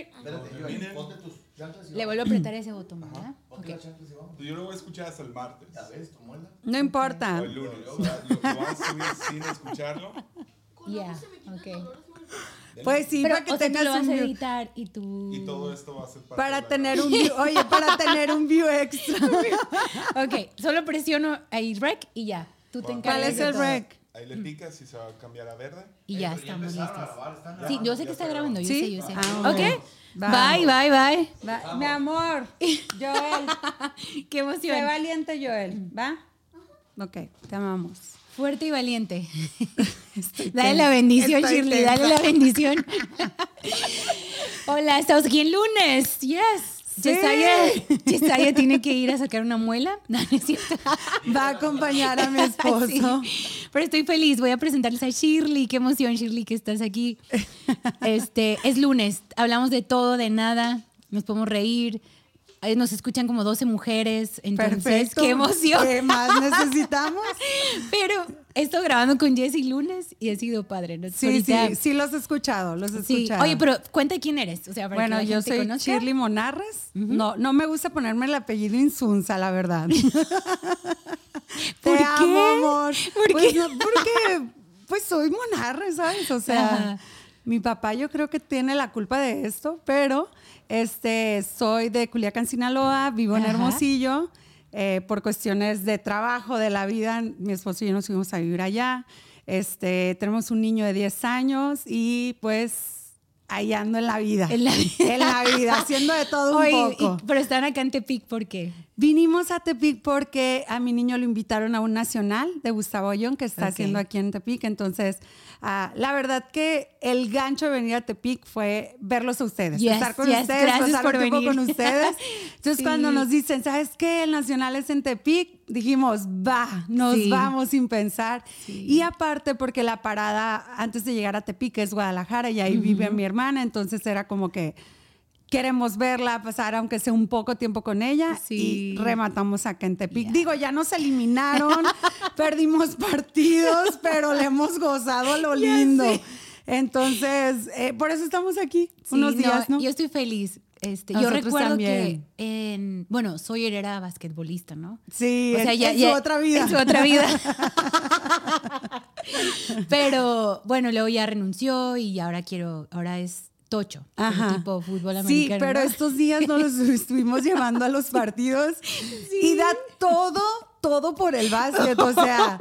Espérate, yo Miren. ponte tus chanclas y Le vuelvo a apretar ese botón, ¿verdad? Ponte Ok. las chanclas y vamos. Yo lo voy a escuchar hasta el martes. Ya ves, tu muela. No importa. O el lunes. O sea, lo, lo vas a subir sin escucharlo. Ya, ok. Pues sí, Pero, para que o sea, tú tengas lo vas un a editar y tú... Y todo esto va a ser parte para tener un view, oye, para tener un view extra. Ok, solo presiono ahí rec y ya. Tú te ¿Cuál encargas ¿Cuál es el todo. rec? Ahí le picas y se va a cambiar a verde. Y ya estamos listos. Sí, yo sé que está grabando, yo ¿Sí? sé, yo sé. Ah, ok, bye, bye, bye. Mi amor, Joel, Qué sé emoción. valiente, Joel, ¿va? Ok, te amamos. Fuerte y valiente. dale la bendición, Estoy Shirley, dale la bendición. Hola, estamos aquí en lunes. Yes. Yesaya, Yesaya tiene que ir a sacar una muela. No, no es cierto. Va a acompañar a mi esposo. Sí. Pero estoy feliz. Voy a presentarles a Shirley. Qué emoción, Shirley, que estás aquí. Este, es lunes. Hablamos de todo, de nada. Nos podemos reír. Eh, Nos escuchan como 12 mujeres. Entonces, Perfecto. qué emoción. ¿Qué más necesitamos? Pero he estado grabando con Jessy lunes y ha sido padre. ¿no? Sí, Ahorita- sí, sí los he escuchado, los he Sí. escuchado. Oye, pero cuenta quién eres. O sea, para Bueno, que la yo gente soy. Shirley Monarres. No, no me gusta ponerme el apellido Insunza, la verdad. ¿Por Te qué? amo, amor. ¿Por pues, qué? no, porque pues soy Monarres, ¿sabes? O sea, Ajá. mi papá yo creo que tiene la culpa de esto, pero este soy de Culiacán, Sinaloa, vivo en Ajá. Hermosillo. eh, por cuestiones de trabajo, de la vida, mi esposo y yo nos fuimos a vivir allá. Este, tenemos un niño de 10 años y pues ahí ando en la vida. En la vida. En la vida, haciendo de todo un y- poco. pero están acá en Tepic, ¿por qué? Vinimos a Tepic porque a mi niño lo invitaron a un nacional de Gustavo Ayón que está Ok. haciendo aquí en Tepic. Entonces, ah, la verdad que el gancho de venir a Tepic fue verlos a ustedes, Yes, estar con yes, ustedes, pasar por un tiempo venir. con ustedes. Entonces, Sí. cuando nos dicen, ¿sabes qué? El nacional es en Tepic, dijimos, va, nos Sí. vamos sin pensar. Y aparte, porque la parada antes de llegar a Tepic es Guadalajara y ahí vive mi hermana, entonces era como que queremos verla, pasar aunque sea un poco tiempo con ella Sí. y rematamos acá en Tepic. Digo, ya nos eliminaron, perdimos partidos, pero le hemos gozado a lo lindo. Entonces, eh, por eso estamos aquí Sí, unos días, ¿no? Yo estoy feliz. Este, yo recuerdo también. que en, bueno, Sawyer era basquetbolista, ¿no? Sí, O sea, en, ya- en ya- su otra vida. En su otra vida. Pero bueno, luego ya renunció y ahora quiero, ahora es tocho, Ajá. tipo fútbol Sí, americano. pero ¿no? estos días nos los estuvimos llevando a los partidos y da todo, todo por el básquet. O sea,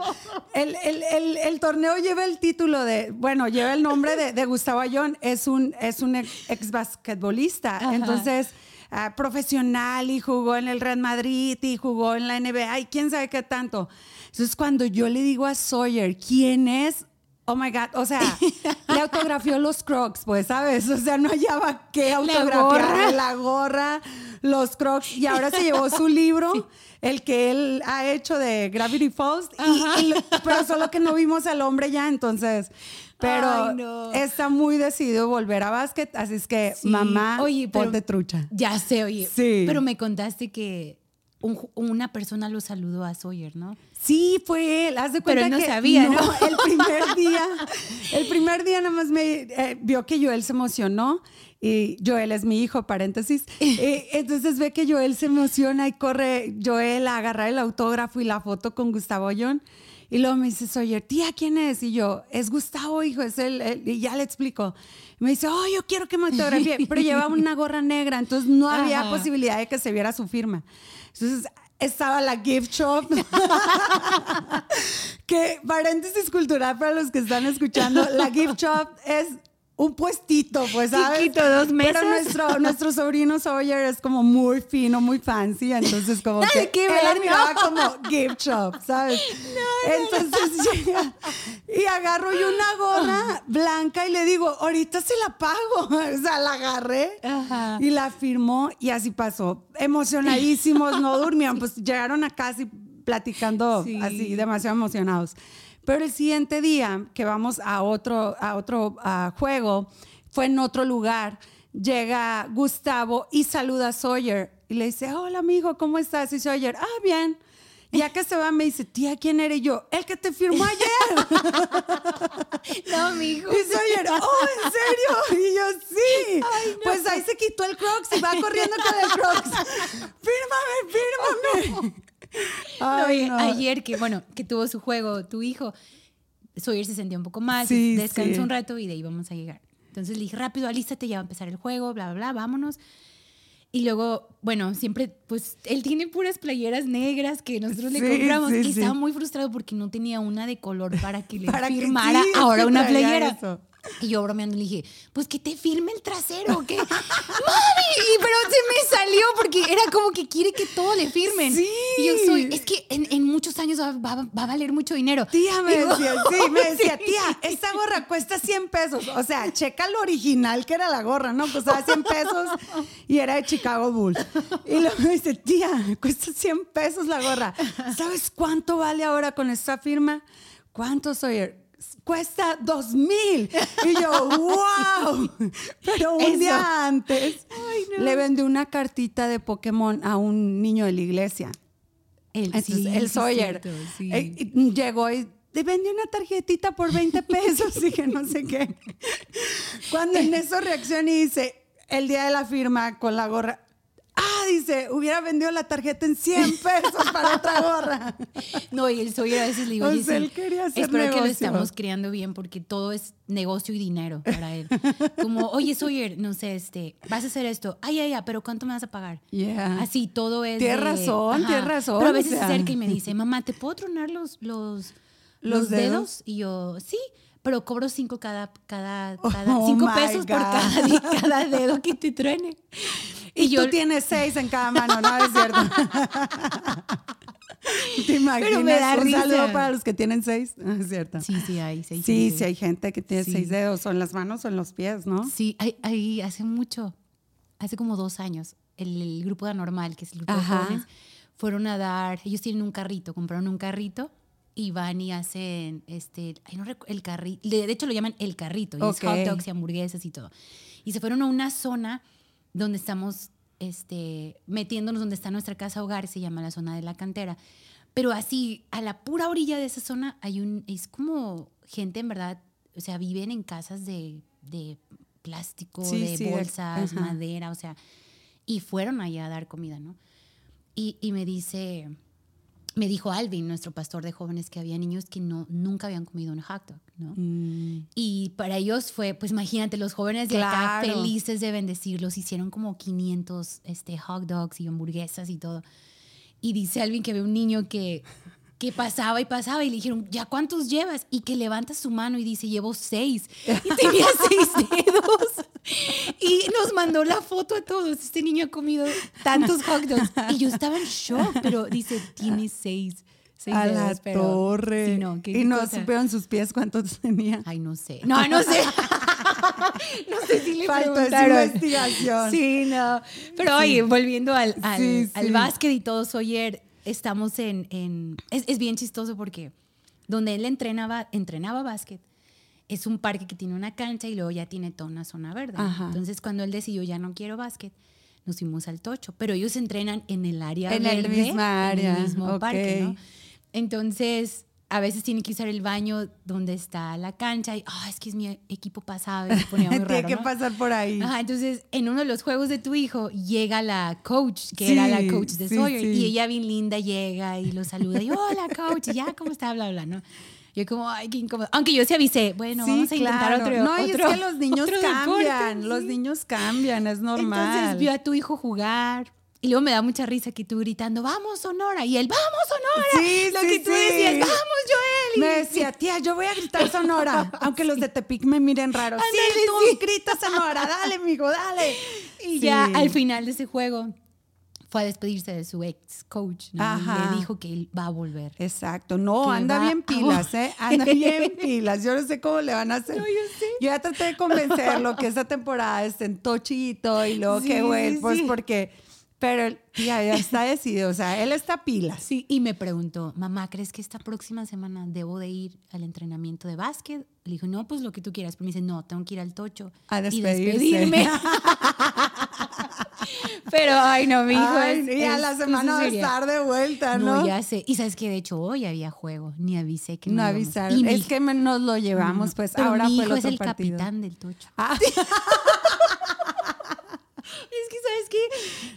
el, el- el- el torneo lleva el título de, bueno, lleva el nombre de, de Gustavo Ayón, es un, es un ex, ex basquetbolista. Ajá. Entonces, ah, profesional y jugó en el Real Madrid y jugó en la NBA y quién sabe qué tanto. Entonces, cuando yo le digo a Sawyer, ¿quién es? Oh my God, o sea, le autografió los crocs, pues, ¿sabes? O sea, no hallaba qué autografiar. gorra. La gorra, los crocs, y ahora se llevó su libro, el que él ha hecho de Gravity Falls, y- y pero solo que no vimos al hombre ya, entonces. Pero Ay, no. está muy decidido volver a básquet, así es que, Sí. mamá, Oye, ponte trucha. Ya sé, oye. Sí. Pero me contaste que un una persona lo saludó a Sawyer, ¿no? Sí, fue él. Haz de Pero cuenta él no que sabía, ¿no? El primer día, el primer día nada más me eh, vio que Joel se emocionó y Joel es mi hijo, paréntesis. Eh, entonces ve que Joel se emociona y corre Joel a agarrar el autógrafo y la foto con Gustavo Ayón. Y luego me dice, oye, tía, ¿quién es? Y yo, es Gustavo, hijo, es él. él". Y ya le explico. Y me dice, oh, yo quiero que me autografie. Pero llevaba una gorra negra, entonces no había Ajá. posibilidad de que se viera su firma. Entonces estaba la gift shop. que paréntesis cultural para los que están escuchando, la gift shop es un puestito, pues, ¿sabes? Chiquito, dos mesas. Pero nuestro, nuestro sobrino Sawyer es como muy fino, muy fancy, entonces como que qué él ver, miraba no. como gift shop, ¿sabes? entonces llega y agarro yo una gorra blanca y le digo, ahorita se la pago. O sea, la agarré Ajá. y la firmó y así pasó. Emocionadísimos, no durmieron, pues llegaron a casi platicando Sí. así, demasiado emocionados. Pero el siguiente día que vamos a otro, a otro juego, fue en otro lugar, llega Gustavo y saluda a Sawyer y le dice, hola amigo, ¿cómo estás? Y Sawyer, ah, bien. Ya que se va, me dice, tía, ¿quién eres yo? El que te firmó ayer. No, mi hijo. Y Sawyer, oh, ¿en serio? Y yo, sí. Pues ahí se quitó el Crocs y va corriendo con el Crocs. Fírmame, fírmame. No, Ay, y no. Ayer que, bueno, que tuvo su juego, tu hijo, Sawyer se sentía un poco mal, Sí, descansó sí. un rato y de ahí vamos a llegar. Entonces le dije, rápido, alístate, ya va a empezar el juego, bla, bla, bla, vámonos. Y luego, bueno, siempre, pues, él tiene puras playeras negras que nosotros le compramos. y estaba muy frustrado porque no tenía una de color para que le Para firmara ahora una playera. eso. Y yo bromeando le dije, pues que te firme el trasero, ¿qué? ¡Mami! Y, pero se me salió porque era como que quiere que todo le firmen. Sí. Y yo soy, es que en, en muchos años va, va- va a valer mucho dinero. Tía me Digo, decía, sí, me decía, sí. tía, esta gorra cuesta 100 pesos. O sea, checa lo original que era la gorra, ¿no? Costaba 100 pesos y era de Chicago Bulls. Y luego me dice, tía, cuesta 100 pesos la gorra. ¿Sabes cuánto vale ahora con esta firma? ¿Cuánto soy? Cuesta dos mil. Y yo, wow. Pero un Eso. día antes le vendí una cartita de Pokémon a un niño de la iglesia. El, Entonces, sí, el Sawyer sí. eh, llegó y te vendí una tarjetita por 20 pesos y que no sé qué. Cuando en eso reacciona y dice, el día de la firma con la gorra, ah, dice, hubiera vendido la tarjeta en 100 pesos para otra gorra. No, y el Sawyer a veces le digo, O sea, él quería hacer espero que lo negocio. estamos criando bien porque todo es negocio y dinero para él. Como, oye, Sawyer, no sé, este, vas a hacer esto. Ay, ay, ay, pero ¿cuánto me vas a pagar? Yeah. Así, todo es Tienes de- razón, ajá. tienes razón, Pero a o veces se sea. acerca y me dice, mamá, ¿te puedo tronar los, los, ¿Los los, dedos? dedos? Y yo, sí, pero cobro cinco cada, cada, Oh cada cinco my pesos por God. cada, di- cada dedo que te truene. Y, tú tienes seis en cada mano, ¿no? Es cierto. ¿Te imaginas? Pero me da Un risa. saludo para los que tienen seis. Ah, Es cierto. Sí, sí, hay. Sí, Sí, sí, hay gente que tiene Sí. seis dedos, o en las manos o en los pies, ¿no? Sí, hay, hay- hace mucho, hace como dos años, el, el grupo de Anormal, que es el grupo Ajá. de jóvenes, fueron a dar, ellos tienen un carrito, compraron un carrito y van y hacen, este, ay, no el carrito, de hecho lo llaman el carrito, y es hot dogs y hamburguesas y todo. Y se fueron a una zona donde estamos este, metiéndonos, donde está nuestra casa hogar, se llama la zona de la cantera. Pero así, a la pura orilla de esa zona hay un, es como gente en verdad, o sea, viven en casas de, de plástico, Sí, de sí, bolsas, madera, o sea, y fueron allá a dar comida, ¿no? Y, y me dice, me dijo Alvin, nuestro pastor de jóvenes, que había niños que no, nunca habían comido un hot dog, ¿no? Mm. Y para ellos fue, pues imagínate, los jóvenes de acá Claro. felices de bendecirlos, hicieron como 500 este, hot dogs y hamburguesas y todo. Y dice Alvin que ve un niño que, que pasaba y pasaba y le dijeron, ¿ya cuántos llevas? Y que levanta su mano y dice, llevo seis. Y tenía seis dedos. Y nos mandó la foto a todos. Este niño ha comido tantos hot dogs. Y yo estaba en shock, pero dice, tiene seis. seis A la dedos, pero- torre. Sí, no, y no cosa. supieron sus pies cuántos tenía. Ay, no sé. No, no sé. no sé si le Faltó esa preguntaron. investigación. Sí, no. Pero oye, volviendo al, al, Sí, al sí. básquet y todo, Sawyer, estamos en... en- es, es bien chistoso porque donde él entrenaba, entrenaba básquet, es un parque que tiene una cancha y luego ya tiene toda una zona verde. Ajá. Entonces, cuando él decidió ya no quiero básquet, nos fuimos al tocho. Pero ellos entrenan en el área En el verde, misma en el mismo parque, ¿no? Entonces, a veces tiene que usar el baño donde está la cancha y, ah, es que es mi equipo pasado y se ponía muy Tiene raro, que ¿no? pasar por ahí. Ajá, entonces en uno de los juegos de tu hijo llega la coach, que Sí, era la coach de sí, Sawyer, sí. y ella bien linda llega y lo saluda y hola coach, y ya, ¿cómo está? Bla, bla, ¿no? Yo como, ay, qué incómodo. Aunque yo sí avisé, bueno, Sí, vamos a intentar claro. otro No, y otro- es que los niños otro deporte, cambian, los sí. niños cambian, es normal. Entonces vio a tu hijo jugar. Y luego me da mucha risa que tú gritando, vamos Sonora. Y él, vamos Sonora. Sí, Lo sí, que tú sí. decías, vamos Joel. Y- Me decía, tía, yo voy a gritar Sonora, aunque los de Tepic me miren raro. Sí, Ándale, tú sí. grita Sonora, dale, mijo, dale. Y Sí. ya al final de ese juego fue a despedirse de su ex coach. ¿no? Le dijo que él va a volver. Exacto, no, Que anda bien pilas, ¿eh? Anda bien pilas. Yo no sé cómo le van a hacer. No, yo sé. Yo ya traté de convencerlo que esta temporada esté en tochito y luego Sí, que, güey, sí, pues sí. porque. Pero ya, ya está decidido, o sea, él está pilas. Sí, y me preguntó, mamá, ¿crees que esta próxima semana debo de ir al entrenamiento de básquet? Le dijo, no, pues lo que tú quieras. Pero me dice, no, tengo que ir al tocho A y despedirme. Pero Ay, no, mi hijo es- y a es la semana va a estar de vuelta, ¿no? No, ya sé. Y sabes que de hecho hoy había juego. Ni avisé que no, No avisaron. Y Es que nos lo llevamos, pues Pero ahora mi fue hijo el es otro el partido. capitán del tocho. Ah, Es ¿sabes qué?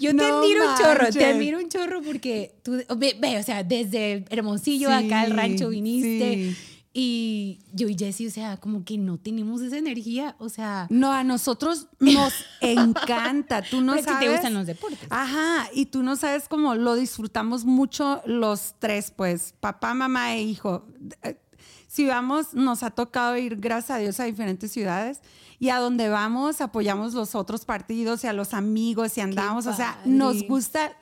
Yo te admiro un chorro, te admiro un chorro porque tú, ve, ve, o sea, desde Hermosillo acá al Sí, rancho viniste. sí. Y yo y Jessy, o sea, como que no tenemos esa energía, o sea, No, a nosotros nos encanta. Tú no pero es que sabes. te gustan los deportes. Ajá, y tú no sabes cómo lo disfrutamos mucho los tres, pues, papá, mamá e hijo. Si vamos, nos ha tocado ir, gracias a Dios, a diferentes ciudades y a donde vamos apoyamos los otros partidos y a los amigos y andamos, o sea, nos gusta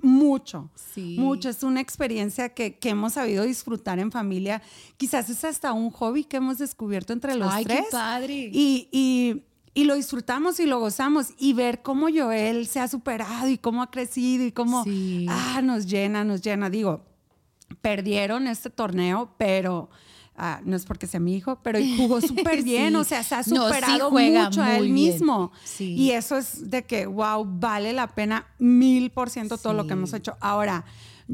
mucho, Sí. mucho. Es una experiencia que, que hemos sabido disfrutar en familia. Quizás es hasta un hobby que hemos descubierto entre los Ay, qué tres. padre. Y, y- y lo disfrutamos y lo gozamos. Y ver cómo Joel se ha superado y cómo ha crecido y cómo Sí. ah, nos llena, nos llena. Digo, perdieron este torneo, pero ah, no es porque sea mi hijo, pero jugó súper bien. Sí. O sea, se ha No, sí superado mucho a él bien. mismo. Sí. Y eso es de que, wow, vale la pena mil por ciento todo lo que hemos hecho. Ahora,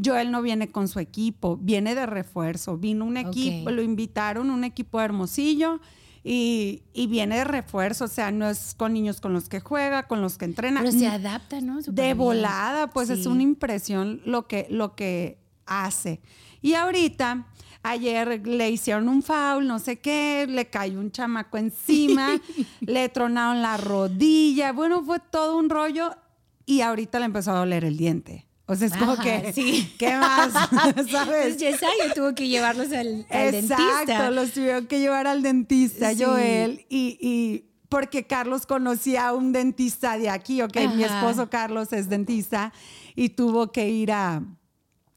Joel no viene con su equipo, viene de refuerzo. Vino un equipo, lo invitaron, un equipo de Hermosillo. Y, y viene de refuerzo, o sea, no es con niños con los que juega, con los que entrena. Pero se adapta, ¿no? De volada, pues es una impresión lo que, lo que hace. Y ahorita, ayer le hicieron un foul, no sé qué, le cayó un chamaco encima, le tronaron la rodilla, bueno, fue todo un rollo y ahorita le empezó a doler el diente. O sea, es como Ajá, que, sí. ¿qué más? ¿Sabes? Yesaya tuvo que llevarlos al, al Exacto, dentista. los tuvieron que llevar al dentista, Sí. Joel, y, y porque Carlos conocía a un dentista de aquí, ok, mi Ajá. esposo Carlos es dentista y tuvo que ir a...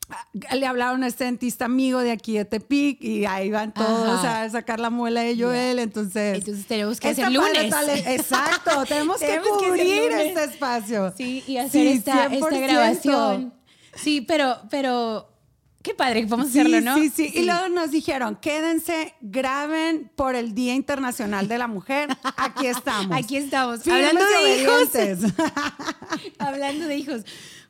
a- Le hablaron a este dentista amigo de aquí de Tepic y ahí van todos Ajá. a sacar la muela de Joel, entonces... Entonces tenemos que hacer lunes. Exacto, tenemos, que cubrir este espacio. Sí, y hacer Sí, esta, esta 100%. grabación. Sí, pero, pero qué padre que podemos hacerlo, sí, ¿no? Sí, sí, Y luego nos dijeron, quédense, graben por el Día Internacional de la Mujer. Aquí estamos. Aquí estamos. Hablando de hijos. Hablando de hijos.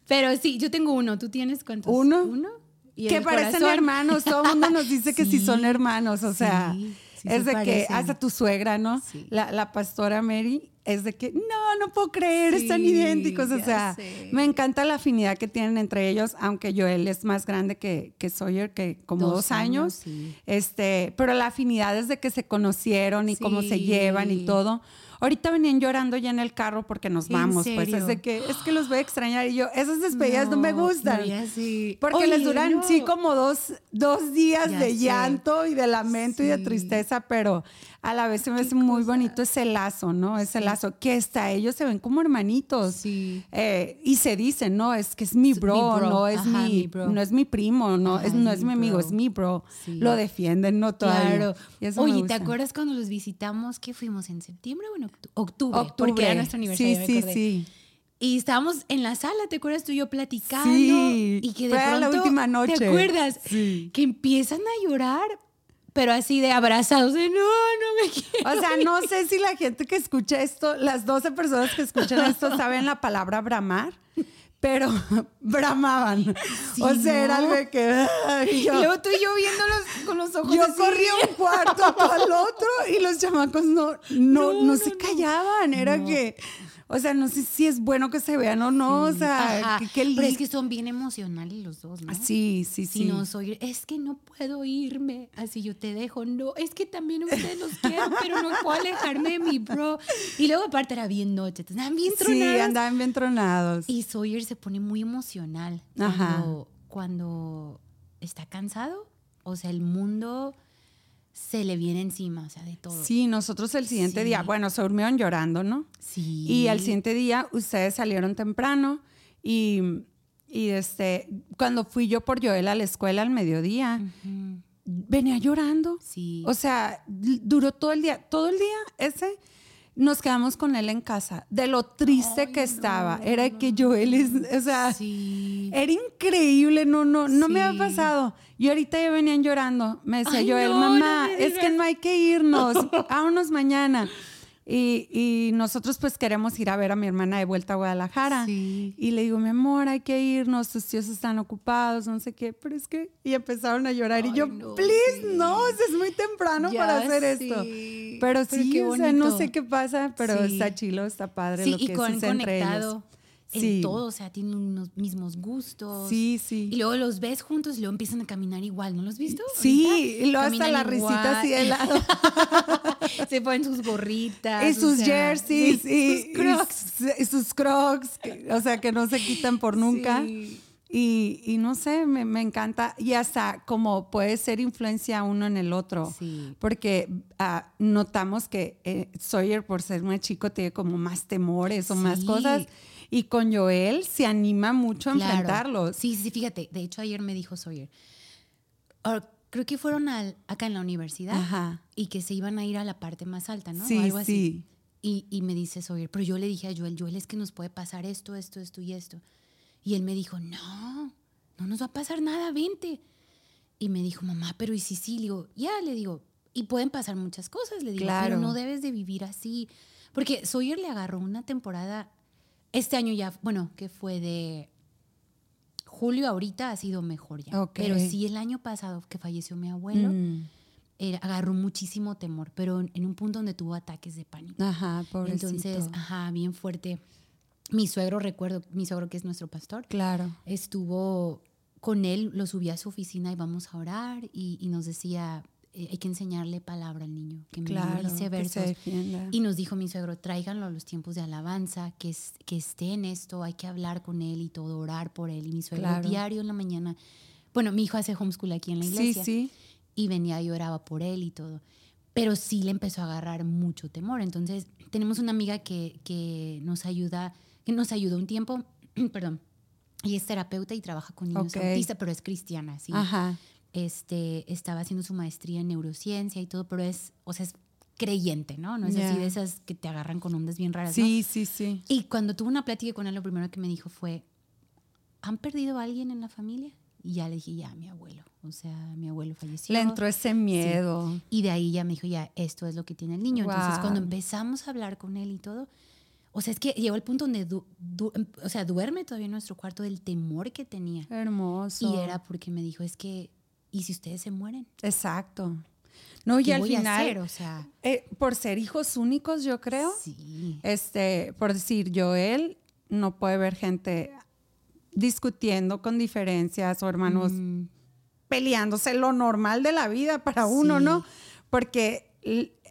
Pero sí, yo tengo uno. ¿Tú tienes cuántos? ¿Uno? Uno. Y que parecen corazón. hermanos. Todo el mundo nos dice que sí, Sí, son hermanos. O sea, sí, sí es se de que hasta tu suegra, ¿no? La, la pastora Mary es de que no, no puedo creer, están Sí, idénticos. O sea, sé. me encanta la afinidad que tienen entre ellos, aunque Joel es más grande que, que Sawyer, que como dos, Dos años. sí. Este, pero la afinidad desde que se conocieron y cómo se Sí. llevan y todo. Ahorita venían llorando ya en el carro porque nos ¿En vamos, pues es de que es que los voy a extrañar y yo esas despedidas no, me gustan. sé. Porque Oye, les duran, no. sí, como dos, dos días Ya de sé. llanto y de lamento y de Sí. tristeza, pero a la vez se me hace muy bonito ese lazo, ¿no? Ese lazo que hasta ellos se ven como hermanitos. Sí. Eh, y se dicen, no, es que es mi bro, mi bro, no es ajá, mi, mi bro. no es mi primo, no, Ajá, es, no es mi mi amigo, bro. es mi bro. Sí. Lo defienden, ¿no? Todavía. Claro. Oye, ¿te acuerdas cuando los visitamos? ¿Qué fuimos? ¿En septiembre o en octu- octubre? Octubre. Porque era nuestro aniversario. Sí, sí, sí. Y estábamos en la sala, ¿te acuerdas tú y yo platicando? Sí, Y que de fue pronto, la última noche. ¿Te acuerdas? Sí. Que empiezan a llorar, pero así de abrazados, de no, no me quiero. O sea, no sé si la gente que escucha esto, las 12 personas que escuchan esto saben la palabra bramar, pero bramaban. Sí, o sea, era algo de que... ay, Y yo, luego tú y yo viéndolos con los ojos yo así. corrí a un cuarto el otro y los chamacos no, no, no, No, se callaban. Era que... O sea, no sé si es bueno que se vean o no. O sea, que, que Pero es que son bien emocionales los dos, ¿no? Sí, sí, Si sí. no soy, es que no puedo irme, así yo te dejo, no, es que también ustedes los quiero, pero no puedo alejarme de mi bro. Y luego aparte era bien noche, andaban bien Sí, tronados. andaban bien tronados. Y Sawyer se pone muy emocional Ajá. cuando, cuando está cansado, o sea, el mundo se le viene encima, o sea, de todo. Sí, nosotros el siguiente Sí. día, bueno, se durmieron llorando, ¿no? Sí. Y al siguiente día ustedes salieron temprano y, y este, cuando fui yo por Joel a la escuela al mediodía, venía llorando. Sí. O sea, duró todo el día, todo el día ese. Nos quedamos con él en casa, de lo triste que estaba. Era que Joel es, o sea, sí. era increíble, no, no, no me había pasado. Y ahorita ya venían llorando. Me decía Ay, Joel, no, mamá, es que no hay que irnos, vámonos mañana. Y, y nosotros pues queremos ir a ver a mi hermana de vuelta a Guadalajara. Sí. Y le digo, mi amor, hay que irnos, tus tíos están ocupados, no sé qué, pero es que... Y empezaron a llorar y yo, no, please, sí. no, es muy temprano Ya para hacer esto. Pero Pero sí, o sea, no sé qué pasa, pero Sí. está chilo, está padre Sí, lo que y con, sucede entre ellos. En todo, o sea, tienen unos mismos gustos. Sí, sí. Y luego los ves juntos y luego empiezan a caminar igual, ¿no los has visto? Sí, y luego hasta la risita así de igual. lado. Se ponen sus gorritas. y o sus sea, jerseys sí, y, sus crocs. y sus, sus crocs, que- o sea, que no se quitan por nunca. Sí. Y, y no sé, me, me encanta. Y hasta como puede ser influencia uno en el otro. Sí. Porque ah, notamos que eh, Sawyer, por ser más chico, tiene como más temores o más Sí. cosas. Y con Joel se anima mucho a Claro. enfrentarlos. Sí, sí, fíjate. De hecho, ayer me dijo Sawyer. ah, creo que fueron al- acá en la universidad Ajá. y que se iban a ir a la parte más alta, ¿no? O Sí, algo así. sí. Y, y me dice Sawyer, pero yo le dije a Joel, Joel, es que nos puede pasar esto, esto, esto y esto. Y él me dijo, no, no nos va a pasar nada, vente. Y me dijo, mamá, pero ¿y si sí? Le digo, ya, le digo, y pueden pasar muchas cosas, le digo, Claro. pero no debes de vivir así. Porque Sawyer le agarró una temporada, este año ya, bueno, que fue de julio ahorita ha sido mejor ya. Pero sí el año pasado que falleció mi abuelo, Mm. agarró muchísimo temor, pero en, en un punto donde tuvo ataques de pánico. Ajá, pobrecito. Entonces, ajá, bien fuerte. Mi suegro, recuerdo, mi suegro que es nuestro pastor, claro. estuvo con él, lo subí a su oficina y vamos a orar y, y nos decía, eh, hay que enseñarle palabra al niño, que Claro. memorice que versos. se defienda. Y nos dijo mi suegro, tráiganlo a los tiempos de alabanza, que, es- que esté en esto, hay que hablar con él y todo, orar por él. Y mi suegro Claro. diario en la mañana, bueno, mi hijo hace homeschool aquí en la sí, iglesia sí. y venía y oraba por él y todo. Pero sí le empezó a agarrar mucho temor. Entonces, tenemos una amiga que, que nos ayuda, que nos ayudó un tiempo, perdón, y es terapeuta y trabaja con niños Ok. autistas, pero es cristiana, ¿sí? Ajá. Este, estaba haciendo su maestría en neurociencia y todo, pero es, o sea, es creyente, ¿no? No es Ya. así de esas que te agarran con ondas bien raras, ¿no? Sí, sí, sí. Y cuando tuve una plática con él, lo primero que me dijo fue, ¿han perdido a alguien en la familia? Y ya le dije, ya, mi abuelo. O sea, mi abuelo falleció. Le entró ese miedo. Y de ahí ya me dijo, ya, esto es lo que tiene el niño. Entonces, Guau. cuando empezamos a hablar con él y todo, o sea, es que llegó el punto donde, du- du- o sea, duerme todavía en nuestro cuarto del temor que tenía. Hermoso. Y era porque me dijo, es que, ¿y si ustedes se mueren? Exacto. No, y ¿Qué al final, hacer? O sea, eh, por ser hijos únicos, yo creo, sí. este, por decir, Joel no puede ver gente discutiendo con diferencias o hermanos Mm, peleándose, lo normal de la vida para uno. ¿no? Porque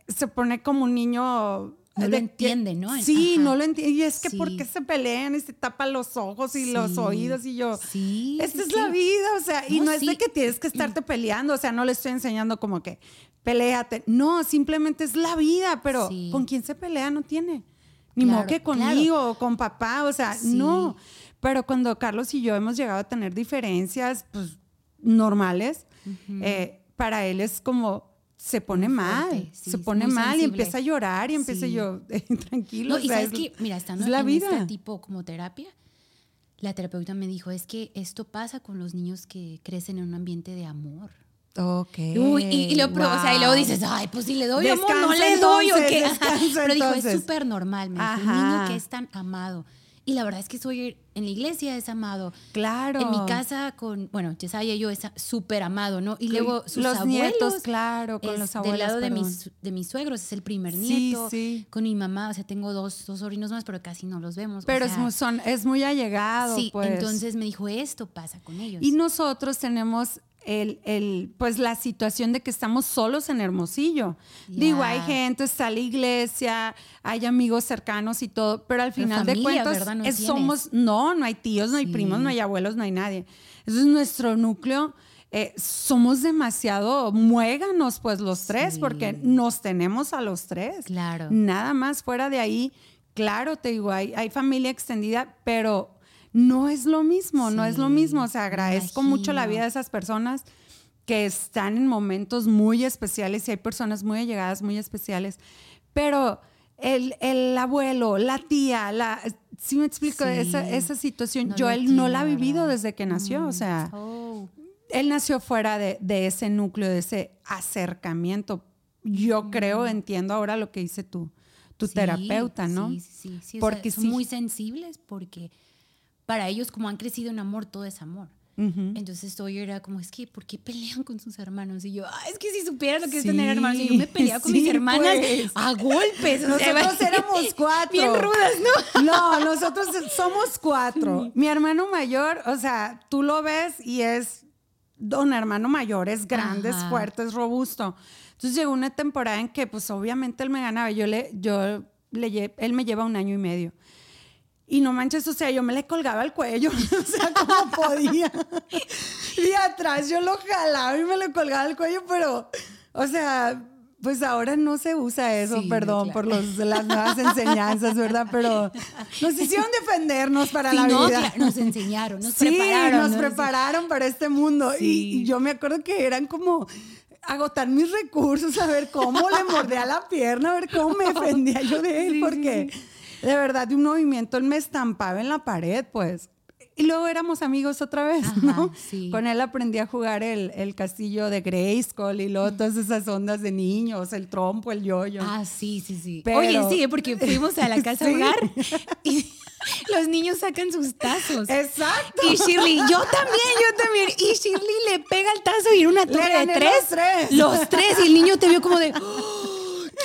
se pone como un niño... No lo de que- entiende, ¿no? Sí, Ajá. no lo entiende. Y es que Sí. ¿por qué se pelean y se tapan los ojos y los oídos? Y yo, Sí. esta sí, es la vida, o sea, y No, no es de que tienes que estarte peleando, o sea, no le estoy enseñando como que peleate. No, simplemente es la vida, pero con quién se pelea no tiene. Ni Claro, modo que claro. conmigo o con papá, o sea, no. Pero cuando Carlos y yo hemos llegado a tener diferencias, pues, normales, eh, para él es como se pone mal, sí, se pone mal y empieza a llorar y empieza Sí. yo, tranquilo. No, y sabes es- que, mira, estando es la en vida. este tipo como terapia, la terapeuta me dijo, es que esto pasa con los niños que crecen en un ambiente de amor. Ok. Uy, y, y o sea, y luego dices, ay, pues si le doy amor, no le doy o qué. Pero dijo, es súper normal, me dijo, un niño que es tan amado. Y la verdad es que soy en la iglesia es amado. Claro. En mi casa con, bueno, Chesaya y yo es súper amado, ¿no? Y luego sus los abuelos. nietos, claro, con los abuelos. Del lado de mis, de mis suegros es el primer nieto. sí. Con mi mamá, o sea, tengo dos, dos sobrinos más, pero casi no los vemos. Pero es, sea, son, es muy allegado, Sí, pues. entonces me dijo, esto pasa con ellos. Y nosotros tenemos el, el, pues la situación de que estamos solos en Hermosillo. Digo, hay gente, está la iglesia, hay amigos cercanos y todo, pero al Pero final de cuentas es- somos, no, no hay tíos, no hay Sí. primos, no hay abuelos, no hay nadie. Entonces nuestro núcleo, eh, somos demasiado muéganos, pues los tres, Sí. porque nos tenemos a los tres. Claro. Nada más fuera de ahí, claro, te digo, hay, hay familia extendida, pero no es lo mismo, no es lo mismo. O sea, agradezco mucho la vida de esas personas que están en momentos muy especiales y hay personas muy allegadas, muy especiales, pero el, el abuelo, la tía, la... Sí me explico, Sí. esa, esa situación, No yo él no la ha vivido desde que nació, o sea, Oh, él nació fuera de, de ese núcleo, de ese acercamiento. Yo creo, entiendo ahora lo que dice tú. tu Sí, terapeuta, ¿no? Sí, sí, sí. sí, o sea, Porque son sí. muy sensibles porque para ellos, como han crecido en amor, todo es amor. Entonces todo yo era como, es que, ¿por qué pelean con sus hermanos? Y yo, ah, es que si supieran lo que es tener hermanos, y yo me peleaba con mis sí, hermanas pues. a golpes. o sea, Nosotros éramos cuatro. Bien rudas, ¿no? No, nosotros somos cuatro. Mi hermano mayor, o sea, tú lo ves y es don hermano mayor, es grande, es Ajá. fuerte, es robusto. Entonces llegó una temporada en que, pues obviamente él me ganaba. Yo le, yo le, él me lleva un año y medio. Y no manches, o sea, yo me le colgaba el cuello, o sea, como podía. Y atrás yo lo jalaba y me le colgaba el cuello, pero, o sea, pues ahora no se usa eso, Sí, perdón claro. por los, las nuevas enseñanzas, ¿verdad? Pero nos hicieron defendernos para Sí, la no, vida. claro, nos enseñaron, nos sí, prepararon. nos ¿no? prepararon para este mundo. Y-. Y, yo me acuerdo que eran como agotar mis recursos, a ver cómo le mordía la pierna, a ver cómo me defendía yo de él, porque de verdad de un movimiento él me estampaba en la pared, pues. Y luego éramos amigos otra vez, Ajá, ¿no? sí. Con él aprendí a jugar el, el castillo de Grayskull y luego todas esas ondas de niños, el trompo, el yoyo. Ah, sí, sí, sí. Pero- Oye, sí, porque fuimos a la casa Sí. hogar y los niños sacan sus tazos. Exacto. Y Shirley, yo también, yo también. Y Shirley le pega el tazo y era una torre de tres. los tres. Los tres. Y el niño te vio como de, "Oh,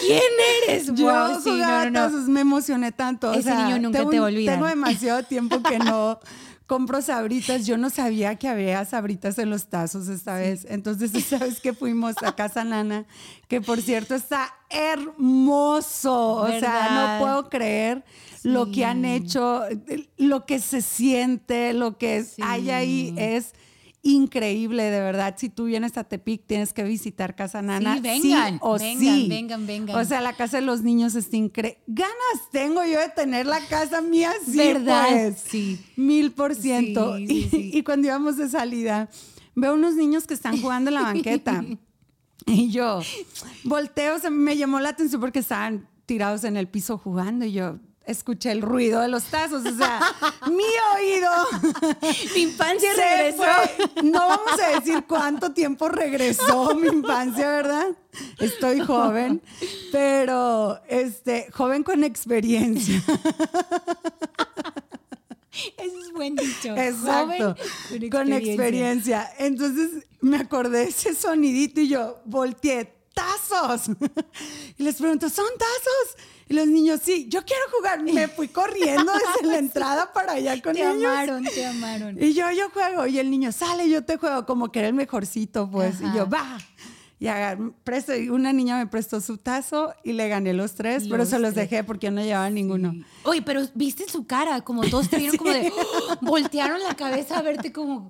¿quién eres? Yo Wow, sí, no, no, no. me emocioné tanto. o Ese sea, niño nunca tengo te un- va a olvidar. Tengo demasiado tiempo que no compro sabritas. Yo no sabía que había sabritas en los tazos esta vez. Entonces, esta vez que fuimos a Casa Nana, que por cierto está hermoso. O sea, no puedo creer lo que han hecho, lo que se siente, lo que Sí. hay ahí es increíble, de verdad. Si tú vienes a Tepic, tienes que visitar Casa Nana. Sí, vengan, o vengan, sí. vengan, vengan. O sea, la casa de los niños está increíble. Ganas tengo yo de tener la casa mía, sí, ¿Verdad? pues. Sí. Mil por ciento. Sí, y, sí, sí. y cuando íbamos de salida, veo unos niños que están jugando en la banqueta. y yo volteo, se me llamó la atención porque estaban tirados en el piso jugando y yo escuché el ruido de los tazos. O sea, mi oído Mi infancia se regresó. fue. No vamos a decir cuánto tiempo regresó mi infancia, ¿verdad? Estoy joven, pero este, joven con experiencia. Ese es buen dicho. Exacto. Joven con experiencia. Entonces me acordé ese sonidito y yo volteé. ¡Tazos! Y les pregunto, ¿son tazos? Y los niños, sí, yo quiero jugar. Me fui corriendo desde la entrada para allá con Te ellos. amaron, te amaron. Y yo, yo juego. Y el niño, sale, yo te juego. Como que era el mejorcito, pues. Y yo, va. Y presto, y una niña me prestó su tazo y le gané los tres, pero se los tres. dejé porque no llevaba ninguno. Oye, pero viste su cara, como todos te vieron como de, ¡oh! voltearon la cabeza a verte como,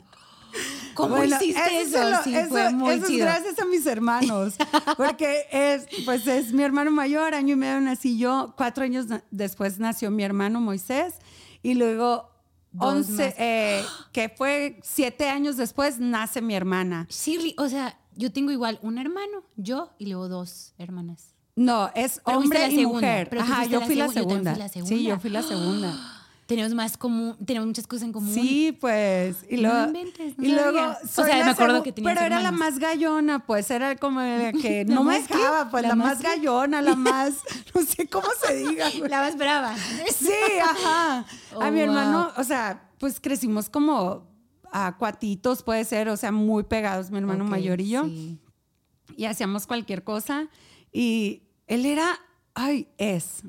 ¿cómo Bueno, hiciste eso eso? sí, eso- fue muy eso es chido. gracias a mis hermanos, porque es, pues es mi hermano mayor, año y medio nací yo, cuatro años después nació mi hermano Moisés y luego Dos once, más. eh, que fue siete años después, nace mi hermana. Shirley, o sea, yo tengo igual un hermano, yo y luego dos hermanas. No, es hombre y segunda, mujer. Ajá, yo fui la segu- yo segunda. fui la Sí, segunda. yo fui la segunda. Tenemos más común, tenemos muchas cosas en común. Sí, pues. Y No inventes, no y luego. O sea, me acuerdo que tenías Pero era la más gallona, pues. Era como la que ¿La no me dejaba, pues. La, ¿La más, más gallona, la más. No sé cómo se diga. La más brava. Sí, ajá. Oh, a mi hermano, wow. o sea, pues crecimos como a cuatitos, puede ser, o sea, muy pegados, mi hermano Ok, mayor y yo. sí. Y hacíamos cualquier cosa. Y él era, ay, es.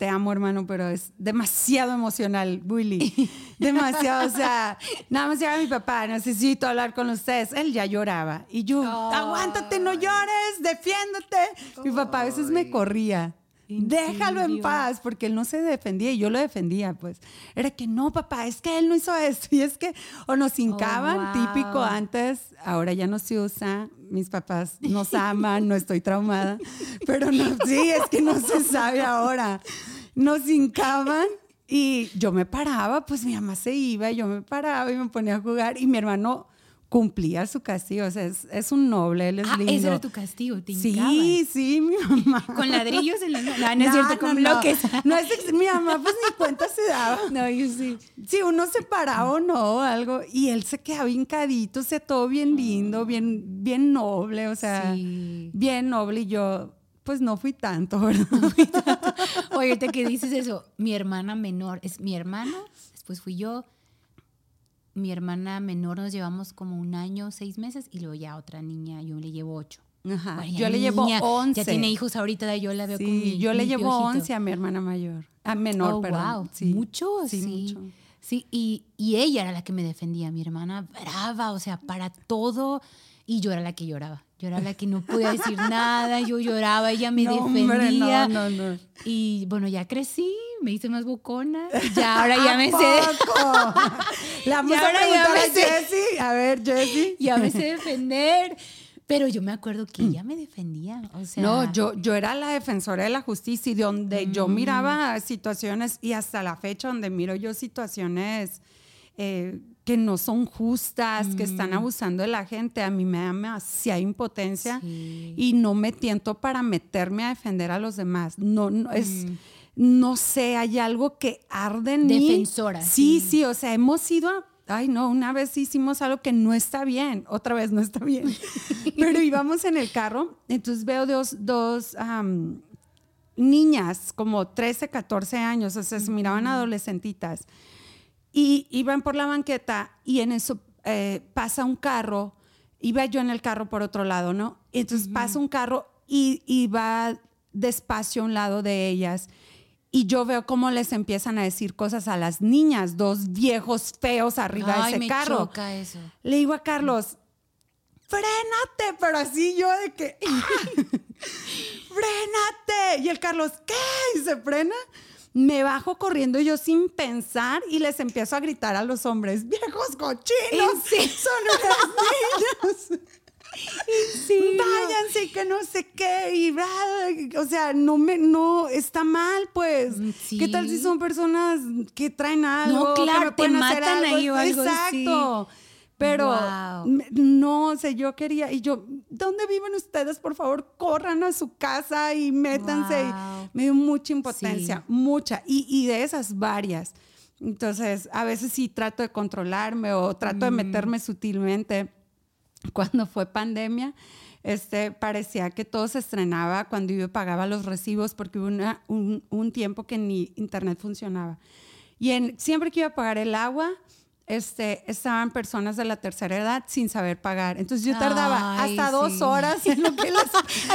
Te amo, hermano, pero es demasiado emocional, Willy. Demasiado, o sea, nada más llega mi papá, necesito hablar con ustedes. Él ya lloraba. Y yo, aguántate, no llores, defiéndete. Mi papá a veces me corría. ¿En Déjalo en paz, porque él no se defendía y yo lo defendía, pues. Era que no, papá, es que él no hizo esto. Y es que, o nos hincaban, wow. típico antes, ahora ya no se usa. Mis papás nos aman, no estoy traumada. Pero no, sí, es que no se sabe ahora. Nos hincaban y yo me paraba, pues mi mamá se iba y yo me paraba y me ponía a jugar y mi hermano cumplía su castigo. O sea, es, es un noble, él es Ah, lindo. ese era tu castigo, te Sí, sí, mi mamá. Con ladrillos en manos. No, no es cierto, con no. bloques. No es mi mamá pues ni cuenta se daba. No, yo sí. Si uno se paraba o no, o algo, y él se quedaba hincadito, o sea, todo bien lindo, bien, bien noble, o sea, Sí. bien noble. Y yo, pues no fui tanto, ¿verdad? Oye, ahorita que dices eso, mi hermana menor es mi hermana, después fui yo. Mi hermana menor nos llevamos como un año, seis meses, y luego ya otra niña, yo le llevo ocho. Ajá. Bueno, Yo le llevo niña, 11. Ya tiene hijos ahorita, yo la veo Sí, con mi yo le mi llevo piojito. 11 a mi hermana mayor. A menor, Oh, perdón. wow. Sí. Mucho, Sí, sí. mucho. Sí, y, y ella era la que me defendía, mi hermana brava, o sea, para todo. Y yo era la que lloraba. Yo era la que no podía decir nada, yo lloraba, ella me No, defendía. hombre, no, no, no. Y bueno, ya crecí, me hice más bocona. Ya, ahora ya ¿A me sé. Le vamos Y a me a sé. Jessie. A ver, Jessie. Ya me sé defender. Pero yo me acuerdo que ella me defendía. O sea, No, yo, yo era la defensora de la justicia y donde yo Mm. miraba situaciones y hasta la fecha donde miro yo situaciones eh, que no son justas, que Mm. están abusando de la gente, a mí me da demasiada impotencia Sí. y no me tiento para meterme a defender a los demás. No, no es... Mm. No sé, hay algo que arde en mí. Defensora, Sí, sí. sí, o sea, hemos ido a- Ay, no, una vez hicimos algo que no está bien, otra vez no está bien. Pero íbamos en el carro, entonces veo dos, dos niñas, como 13, 14 años, o sea, se miraban adolescentitas, y iban por la banqueta y en eso eh, pasa un carro, iba yo en el carro por otro lado, ¿no? Entonces pasa un carro y, y va despacio a un lado de ellas. Y yo veo cómo les empiezan a decir cosas a las niñas, dos viejos feos arriba Ay, de ese me carro. choca eso. Le digo a Carlos, frénate, pero así yo de que, "Ah, frénate. Y el Carlos, ¿qué? Y se frena. Me bajo corriendo yo sin pensar y les empiezo a gritar a los hombres, viejos cochinos, ¿En serio? son unas niñas. Váyanse, que no sé qué. Y, bla, o sea, no me, no, está mal, pues. Mm, ¿Qué tal si sí. son personas que traen algo? No, que claro, me te matan ahí o algo. Exacto. Pero Wow. no, o sea, yo quería, y yo, ¿dónde viven ustedes? Por favor, corran a su casa y métanse. Y Wow. me dio mucha impotencia, Sí. mucha, y, y de esas varias. Entonces, a veces sí trato de controlarme o trato Mm. de meterme sutilmente. Cuando fue pandemia, este, parecía que todo se estrenaba cuando yo pagaba los recibos porque hubo un, un tiempo que ni internet funcionaba. Y en, siempre que iba a pagar el agua, este, estaban personas de la tercera edad sin saber pagar. Entonces yo tardaba Ay, hasta dos sí. horas en lo que les,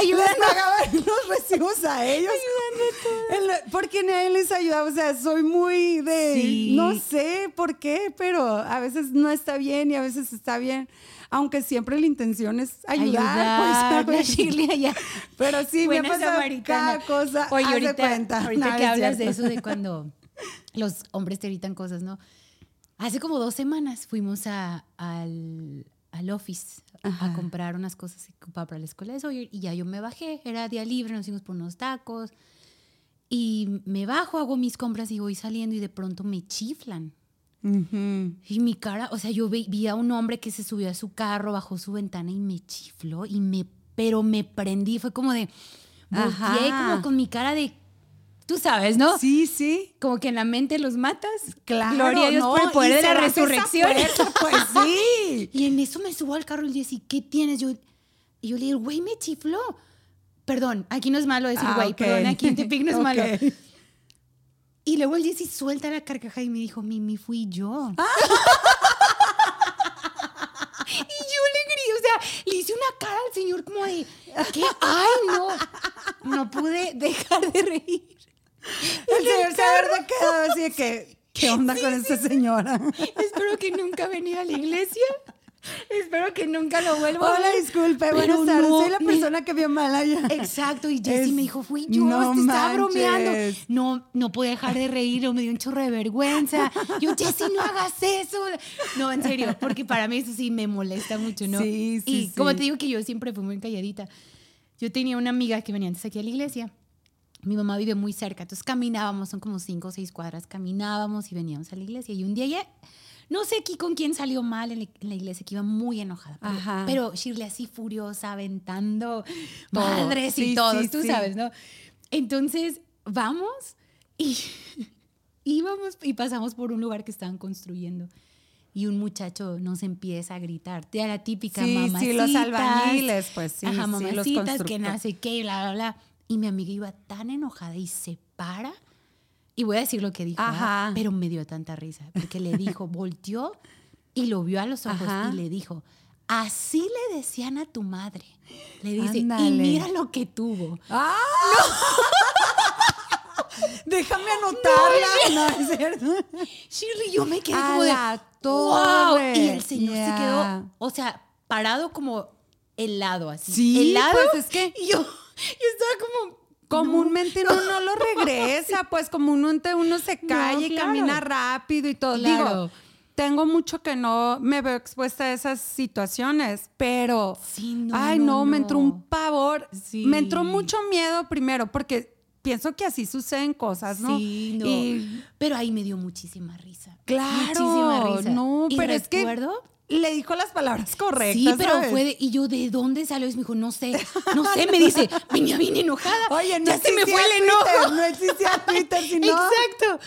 les pagaba los recibos a ellos. Lo- Porque nadie les ayudaba. O sea, soy muy de, Sí. no sé por qué, pero a veces no está bien y a veces está bien. Aunque siempre la intención es ayudar. Ayudar, pues, allá. Pero sí, me ha Buena pasado cada cosa. Oye, ahorita, cuenta. ahorita que hablas de eso, de cuando los hombres te gritan cosas, ¿no? Hace como dos semanas fuimos a- al, al office Ajá. a comprar unas cosas para la escuela de Sawyer y ya yo me bajé, era día libre, nos fuimos por unos tacos y me bajo, hago mis compras y voy saliendo y de pronto me chiflan. Y mi cara, o sea, yo vi, vi a un hombre que se subió a su carro, bajó su ventana y me chifló y me, pero me prendí, fue como de, volteé Ajá. como con mi cara de, tú sabes, ¿no? Sí, sí. Como que en la mente los matas. Claro. Gloria a Dios no, por el poder de la resurrección. pues sí. Y en eso me subo al carro y le ¿qué tienes? Yo, y yo le digo, güey, me chifló. Perdón, aquí no es malo decir Ah, güey, ok. perdón, aquí en Tepic no es malo. Y luego el Jesse suelta la carcajada y me dijo, Mimi, fui yo. Ah. y yo le grité, o sea, le hice una cara al señor como de, ¿qué? Ay, no. No pude dejar de reír. El señor se quedado así de que, ¿qué onda con esta señora? Espero que nunca venga a la iglesia. Espero que nunca lo vuelva a Hola, ver. disculpe, buenas tardes. no, Soy la me- persona que vio mal allá. Exacto, y Jessy Es- me dijo, fui yo, no te estaba bromeando. No, no podía dejar de reír, me dio un chorro de vergüenza. Yo, Jessy, no hagas eso. No, en serio, porque para mí eso sí me molesta mucho, ¿no? Sí, sí, Y como sí. te digo que yo siempre fui muy calladita. Yo tenía una amiga que venía antes aquí a la iglesia. Mi mamá vive muy cerca, entonces caminábamos, son como cinco o seis cuadras, caminábamos y veníamos a la iglesia. Y un día ya, no sé aquí con quién salió mal en la, iglesia, que iba muy enojada. Pero, Ajá. pero Shirley así furiosa, aventando Todo. madres Sí, y todo, sí, tú sí. sabes, ¿no? Entonces, vamos y íbamos y pasamos por un lugar que estaban construyendo. Y un muchacho nos empieza a gritar, de la típica Sí, sí, los albañiles, pues sí, Ajá, sí, los mamacitas, que sé qué, bla, bla, bla. Y mi amiga iba tan enojada y se para. Y voy a decir lo que dijo, pero me dio tanta risa. Porque le dijo, volteó y lo vio a los ojos Ajá. y le dijo, así le decían a tu madre. Le dice, y mira lo que tuvo. ¡Ah! Déjame anotarla. No, es cierto. Shirley, yo me quedé A como de, wow. Y el señor se quedó, o sea, parado como helado así. Sí, helado. pues es que- Y yo estaba como... Comúnmente uno no lo regresa, pues comúnmente uno se calla y claro. camina rápido y todo. Claro. Digo, tengo mucho que no me veo expuesta a esas situaciones, pero Sí, no, ay no, no, me no. entró un pavor, Sí. me entró mucho miedo primero porque pienso que así suceden cosas, ¿no? Sí, no. Y Pero ahí me dio muchísima risa. claro, Muchísima risa. no, Y pero es que le dijo las palabras correctas. Sí, pero ¿sabes? fue de, y yo, ¿de dónde salió? Y me dijo, no sé, no sé, me dice, venía bien enojada. Oye, no ya se me fue el enojo. Twitter, no existía Twitter, sino Exacto.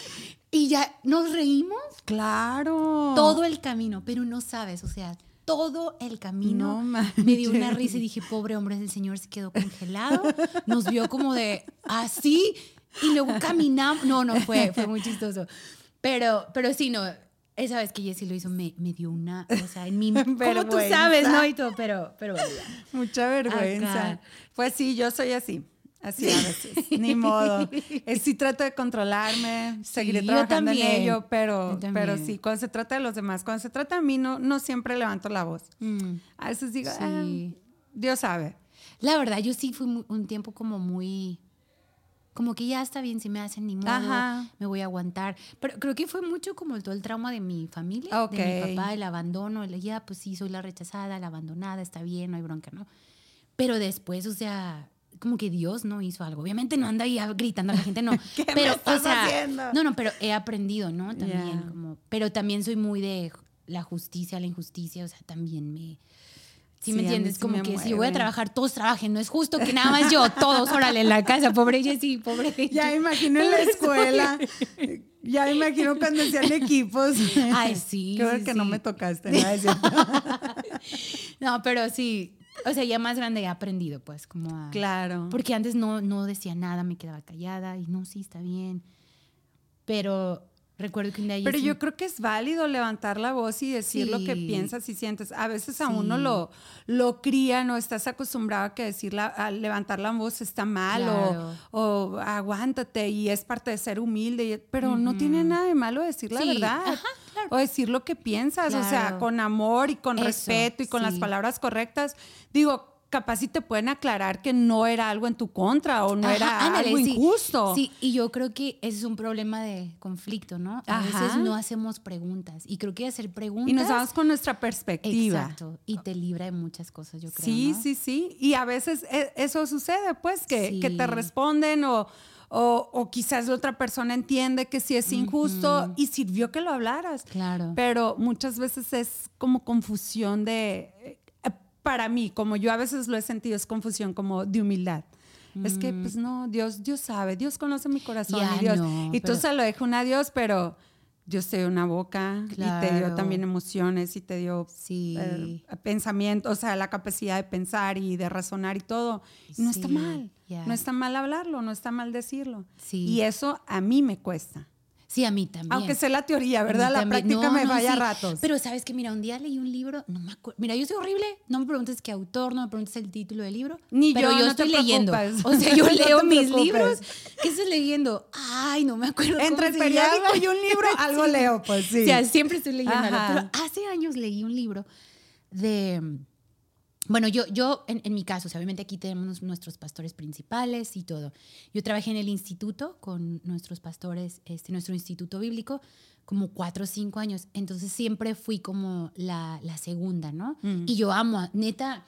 Y ya nos reímos Claro. todo el camino, pero no sabes, o sea, todo el camino No me dio una risa y dije, pobre hombre, el señor se quedó congelado, nos vio como de así y luego caminamos. No, no, fue, fue muy chistoso. Pero, pero sí, no, esa vez que Jessy lo hizo me, me dio una, o sea, en mi... Como tú sabes, ¿no? Y todo, pero, pero bueno. Mucha vergüenza. Acá. Pues sí, yo soy así. Así a veces. Ni modo. Eh, sí trato de controlarme, seguiré Sí, trabajando en ello, pero, pero sí, cuando se trata de los demás, cuando se trata de mí, no, no siempre levanto la voz. Mm. A veces digo, Sí. "Ah, Dios sabe. La verdad, yo sí fui un tiempo como muy... Como que ya está bien si me hacen ni modo, Ajá. me voy a aguantar. Pero creo que fue mucho como todo el trauma de mi familia, Ok. de mi papá, el abandono, el ya, pues sí, soy la rechazada, la abandonada, está bien, no hay bronca, ¿no? Pero después, o sea, como que Dios no hizo algo. Obviamente no anda ahí gritando a la gente, no. ¿Qué me pero, estás o sea, haciendo? no, no, pero he aprendido, ¿no? También, Ya. como, pero también soy muy de la justicia, la injusticia, o sea, también me... ¿Sí, me Sí, entiendes? sí como me que si yo voy a trabajar, todos trabajen. No es justo que nada más yo, todos, órale, en la casa. Pobre Jessy, pobre Ya me yo. imagino en la escuela. Ya imagino cuando hacían equipos. Ay, sí, Creo sí, que no me tocaste, cierto. No, pero sí. O sea, ya más grande he aprendido, pues, como a... Claro. Porque antes no, no decía nada, me quedaba callada y no, sí, está bien. Pero recuerdo que un día Pero yo creo que es válido levantar la voz y decir lo que piensas y sientes. A veces a Sí. uno lo, lo cría, no estás acostumbrado a que decir la- a levantar la voz está mal Claro. o, o aguántate y es parte de ser humilde. pero no tiene nada de malo decir la verdad. ajá, claro. O decir lo que piensas, o sea, con amor y con Eso, respeto y con las palabras correctas. Digo, capaz si te pueden aclarar que no era algo en tu contra o no Ajá, era ándale, algo injusto. Sí, y yo creo que ese es un problema de conflicto, ¿no? A Ajá. veces no hacemos preguntas. Y creo que hacer preguntas. Y nos vamos con nuestra perspectiva. Exacto. Y te libra de muchas cosas, yo creo. Sí, ¿no? sí, sí. Y a veces e- eso sucede, pues, que, que te responden o, o, o quizás la otra persona entiende que sí es injusto y sirvió que lo hablaras. Claro. Pero muchas veces es como confusión de, para mí, como yo a veces lo he sentido, es confusión como de humildad. Es que, pues no, Dios, Dios sabe, Dios conoce mi corazón Ya y Dios. no, y tú pero- se lo dejas a Dios, pero Dios te dio una boca y te dio también emociones y te dio Sí. eh, pensamiento, o sea, la capacidad de pensar y de razonar y todo. Y no está mal. No está mal hablarlo, no está mal decirlo. Sí. Y eso a mí me cuesta. Sí, a mí también. Aunque sé la teoría, ¿verdad? La también. práctica No, me no, vaya a ratos. Pero sabes que, mira, un día leí un libro, no me acuerdo. Mira, yo soy horrible, no me preguntes qué autor, no me preguntes el título del libro. Ni pero yo, yo no te estoy leyendo. preocupes. O sea, yo leo te mis preocupes. libros. ¿Qué estás leyendo? Ay, no me acuerdo. Entre el periódico y un libro, algo Sí. leo, pues sí. O sea, siempre estoy leyendo. Pero hace años leí un libro de. Bueno, yo, yo en, en mi caso, o sea, obviamente aquí tenemos nuestros pastores principales y todo. Yo trabajé en el instituto con nuestros pastores, este, nuestro instituto bíblico, como cuatro o cinco años. Entonces siempre fui como la, la segunda, ¿no? Mm. Y yo amo, neta,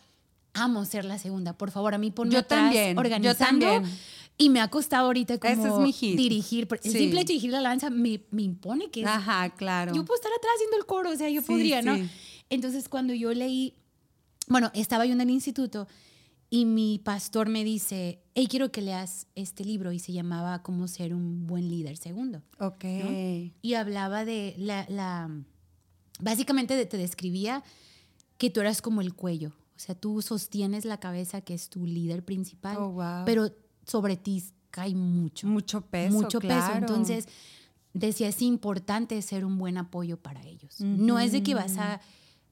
amo ser la segunda. Por favor, a mí ponme Yo atrás también, yo organizando. también. Y me ha costado ahorita como Ese es mi hit. dirigir. El Sí. simple dirigir la lanza me, me impone que es Ajá, claro. yo puedo estar atrás haciendo el coro, o sea, yo Sí, podría, ¿no? sí. Entonces, cuando yo leí, bueno, estaba yo en el instituto y mi pastor me dice, hey, quiero que leas este libro y se llamaba Cómo ser un buen líder segundo. Ok. Y hablaba de la, la básicamente de- te describía que tú eras como el cuello, o sea, tú sostienes la cabeza que es tu líder principal, Oh, wow. pero sobre ti cae mucho. Mucho peso. mucho peso. Entonces, decía, es importante ser un buen apoyo para ellos. No es de que vas a,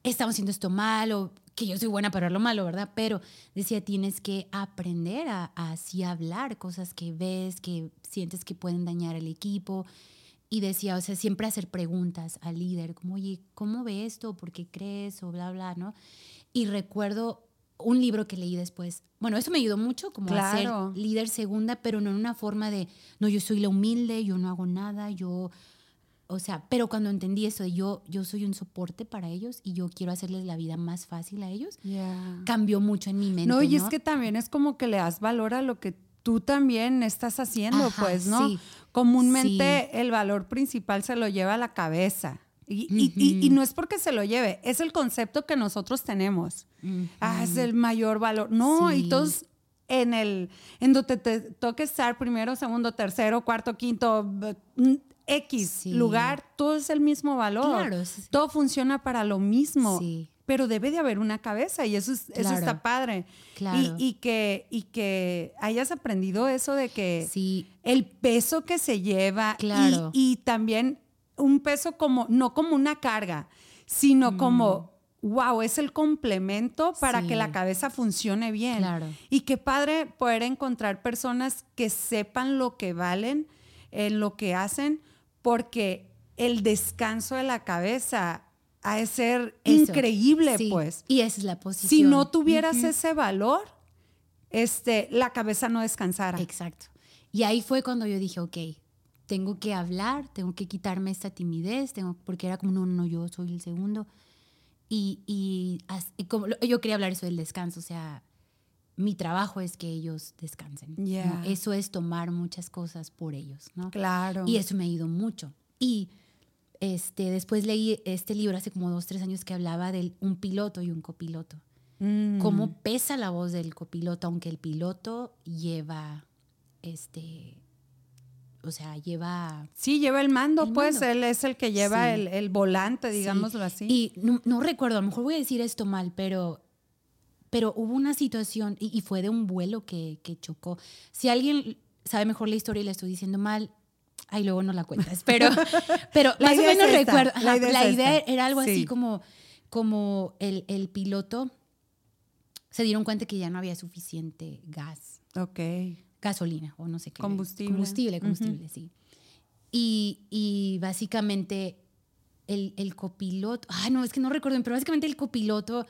estamos haciendo esto mal o que yo soy buena para lo malo, ¿verdad? Pero decía, tienes que aprender a, a así hablar cosas que ves, que sientes que pueden dañar al equipo. Y decía, o sea, siempre hacer preguntas al líder, como, oye, ¿cómo ve esto? ¿Por qué crees? O bla, bla, ¿no? Y recuerdo un libro que leí después. Bueno, eso me ayudó mucho, como a ser Claro. líder segunda, pero no en una forma de, no, yo soy la humilde, yo no hago nada, yo, o sea, pero cuando entendí eso, de yo, yo soy un soporte para ellos y yo quiero hacerles la vida más fácil a ellos, Yeah. cambió mucho en mi mente. No, y es que también es como que le das valor a lo que tú también estás haciendo, Ajá, pues, ¿no? sí. Comúnmente el valor principal se lo lleva a la cabeza. Y, y- y- y no es porque se lo lleve, es el concepto que nosotros tenemos. Ah, es el mayor valor. No, y todos en el, en donde te toque estar primero, segundo, tercero, cuarto, quinto, X Sí. lugar, todo es el mismo valor. Claro, Todo funciona para lo mismo. Sí. Pero debe de haber una cabeza y eso, es, eso está padre. Claro. Y, y que, y que hayas aprendido eso de que Sí, el peso que se lleva y- Claro. y, también un peso como, no como una carga, sino como, wow, es el complemento para Mm. Sí. que la cabeza funcione bien. Claro. Y qué padre poder encontrar personas que sepan lo que valen en lo que hacen, porque el descanso de la cabeza ha de ser eso. increíble, Sí, pues. Y esa es la posición. Si no tuvieras ese valor, este, la cabeza no descansara. Exacto. Y ahí fue cuando yo dije, ok, tengo que hablar, tengo que quitarme esta timidez, tengo, porque era como, no, no, yo soy el segundo. Y, y, y como, yo quería hablar eso del descanso, o sea, mi trabajo es que ellos descansen. ¿no? Ya. Eso es tomar muchas cosas por ellos, ¿no? Claro. Y eso me ha ido mucho. Y este, después leí este libro hace como dos, tres años que hablaba de un piloto y un copiloto. Mm. Cómo pesa la voz del copiloto, aunque el piloto lleva, este, o sea, lleva... Sí, lleva el mando, El pues mando. él es el que lleva Sí. el, el volante, Sí. digámoslo así. Y no, no recuerdo, a lo mejor voy a decir esto mal, pero, pero hubo una situación y, y fue de un vuelo que, que chocó. Si alguien sabe mejor la historia y la estoy diciendo mal, ahí luego no la cuentas. Pero, pero La más o es menos recuerdo. la idea la era algo Sí. así como, como el, el piloto se dieron cuenta que ya no había suficiente gas ok. gasolina o no sé qué. Combustible. Combustible, combustible, sí. Y, y básicamente el, el copiloto, ay no, es que no recuerdo, pero básicamente el copiloto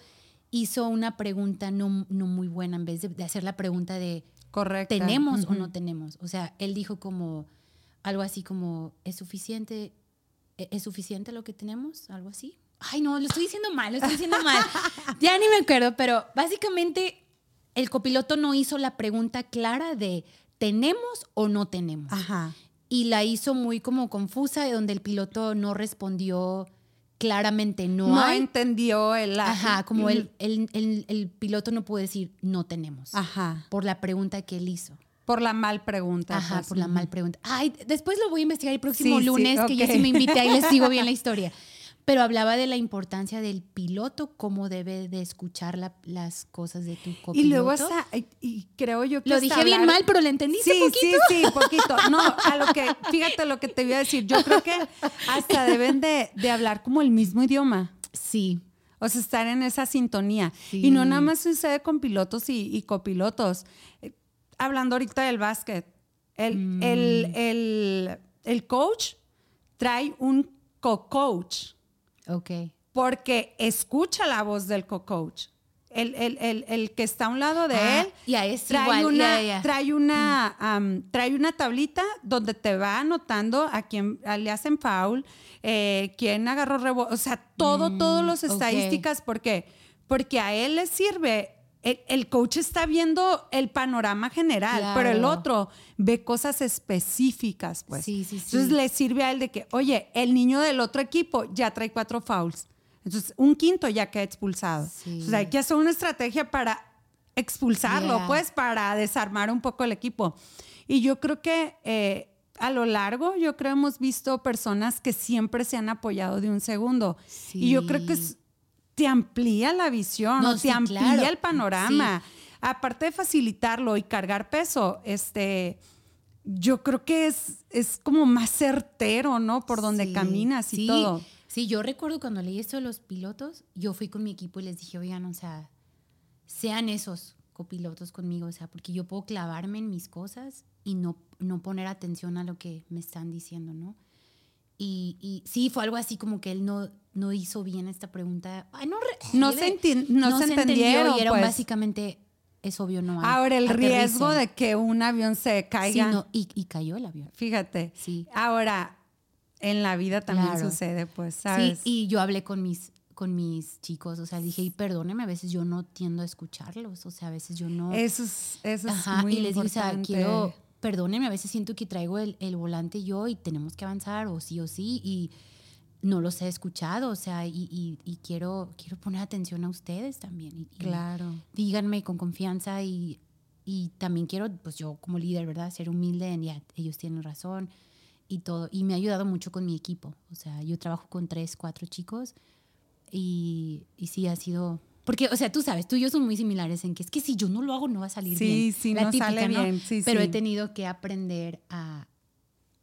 hizo una pregunta no, no muy buena en vez de, de hacer la pregunta de Correcto. ¿tenemos o no tenemos? O sea, él dijo como algo así como ¿es suficiente? ¿e- ¿Es suficiente lo que tenemos? Algo así. Ay, no, lo estoy diciendo mal, lo estoy diciendo mal. ya ni me acuerdo, pero básicamente el copiloto no hizo la pregunta clara de ¿tenemos o no tenemos? Ajá. Y la hizo muy como confusa, de donde el piloto no respondió claramente no, No, hay. entendió el... Ajá, como el, el, el- el piloto no pudo decir no tenemos Ajá. por la pregunta que él hizo. Por la mal pregunta. Ajá, pues. por la mal pregunta. Ay, después lo voy a investigar el próximo Sí, sí, lunes, que yo ok. sí me invité y les sigo bien la historia. Pero hablaba de la importancia del piloto, cómo debe de escuchar la- las cosas de tu copiloto. Y luego hasta, y- creo yo que Lo dije bien mal, pero le entendiste Sí, poquito. sí, sí, poquito. No, a lo que, fíjate lo que te iba a decir. Yo creo que hasta deben de, de hablar como el mismo idioma. Sí, O sea, estar en esa sintonía. Sí. Y no nada más sucede con pilotos y, y copilotos. Eh, hablando ahorita del básquet, el, Mm. el, el, el coach trae un co-coach ok. porque escucha la voz del co-coach. El, el, el, el que está a un lado de Ah, él es trae, igual, una, trae, una, am, trae una tablita donde te va anotando a quién le hacen foul, eh, quién agarró rebote, o sea, todo, todos los Mm, estadísticas, porque Porque a él le sirve. El, el coach está viendo el panorama general, pero el Claro. otro ve cosas específicas, pues. Sí, sí, sí. Entonces le sirve a él de que, oye, el niño del otro equipo ya trae cuatro fouls. Entonces, un quinto ya queda expulsado. Sí. Entonces, hay que hacer una estrategia para expulsarlo, Yeah. pues, para desarmar un poco el equipo. Y yo creo que eh, a lo largo, yo creo hemos visto personas que siempre se han apoyado de un segundo. Y yo creo que es- te amplía la visión, No, te sí, amplía claro. el panorama. aparte de facilitarlo y cargar peso, este, yo creo que es, es como más certero, ¿no? Por donde Sí, caminas y todo. Sí, yo recuerdo cuando leí esto de los pilotos, yo fui con mi equipo y les dije, oigan, o sea, sean esos copilotos conmigo, o sea, porque yo puedo clavarme en mis cosas y no, no poner atención a lo que me están diciendo, ¿no? Y, y sí, fue algo así como que él no, no hizo bien esta pregunta. Ay, no, No se enti- no se entendió entendieron, Y pues. básicamente, es obvio, no hay. Ahora, el riesgo de que un avión se Sí, caiga, no, y, y cayó el avión. fíjate. Sí. Ahora, en la vida también Claro. sucede, pues, ¿sabes? Sí, y yo hablé con mis, con mis chicos, o sea, dije, y perdóneme, a veces yo no tiendo a escucharlos, o sea, a veces yo no... Eso es, eso es Ajá, muy y les digo, o sea, quiero, perdónenme, a veces siento que traigo el, el volante yo y tenemos que avanzar, o sí o sí, y no los he escuchado, o sea, y, y- y quiero, quiero poner atención a ustedes también. Y, Claro. díganme con confianza y, y también quiero, pues yo como líder, ¿verdad? Ser humilde en, ya, ellos tienen razón y todo. Y me ha ayudado mucho con mi equipo. O sea, yo trabajo con tres, cuatro chicos y, y sí ha sido... Porque, o sea, tú sabes, tú y yo somos muy similares en que es que si yo no lo hago no va a salir Sí, bien. sí, La no sale ¿no? bien, sí, Pero sí. he tenido que aprender a,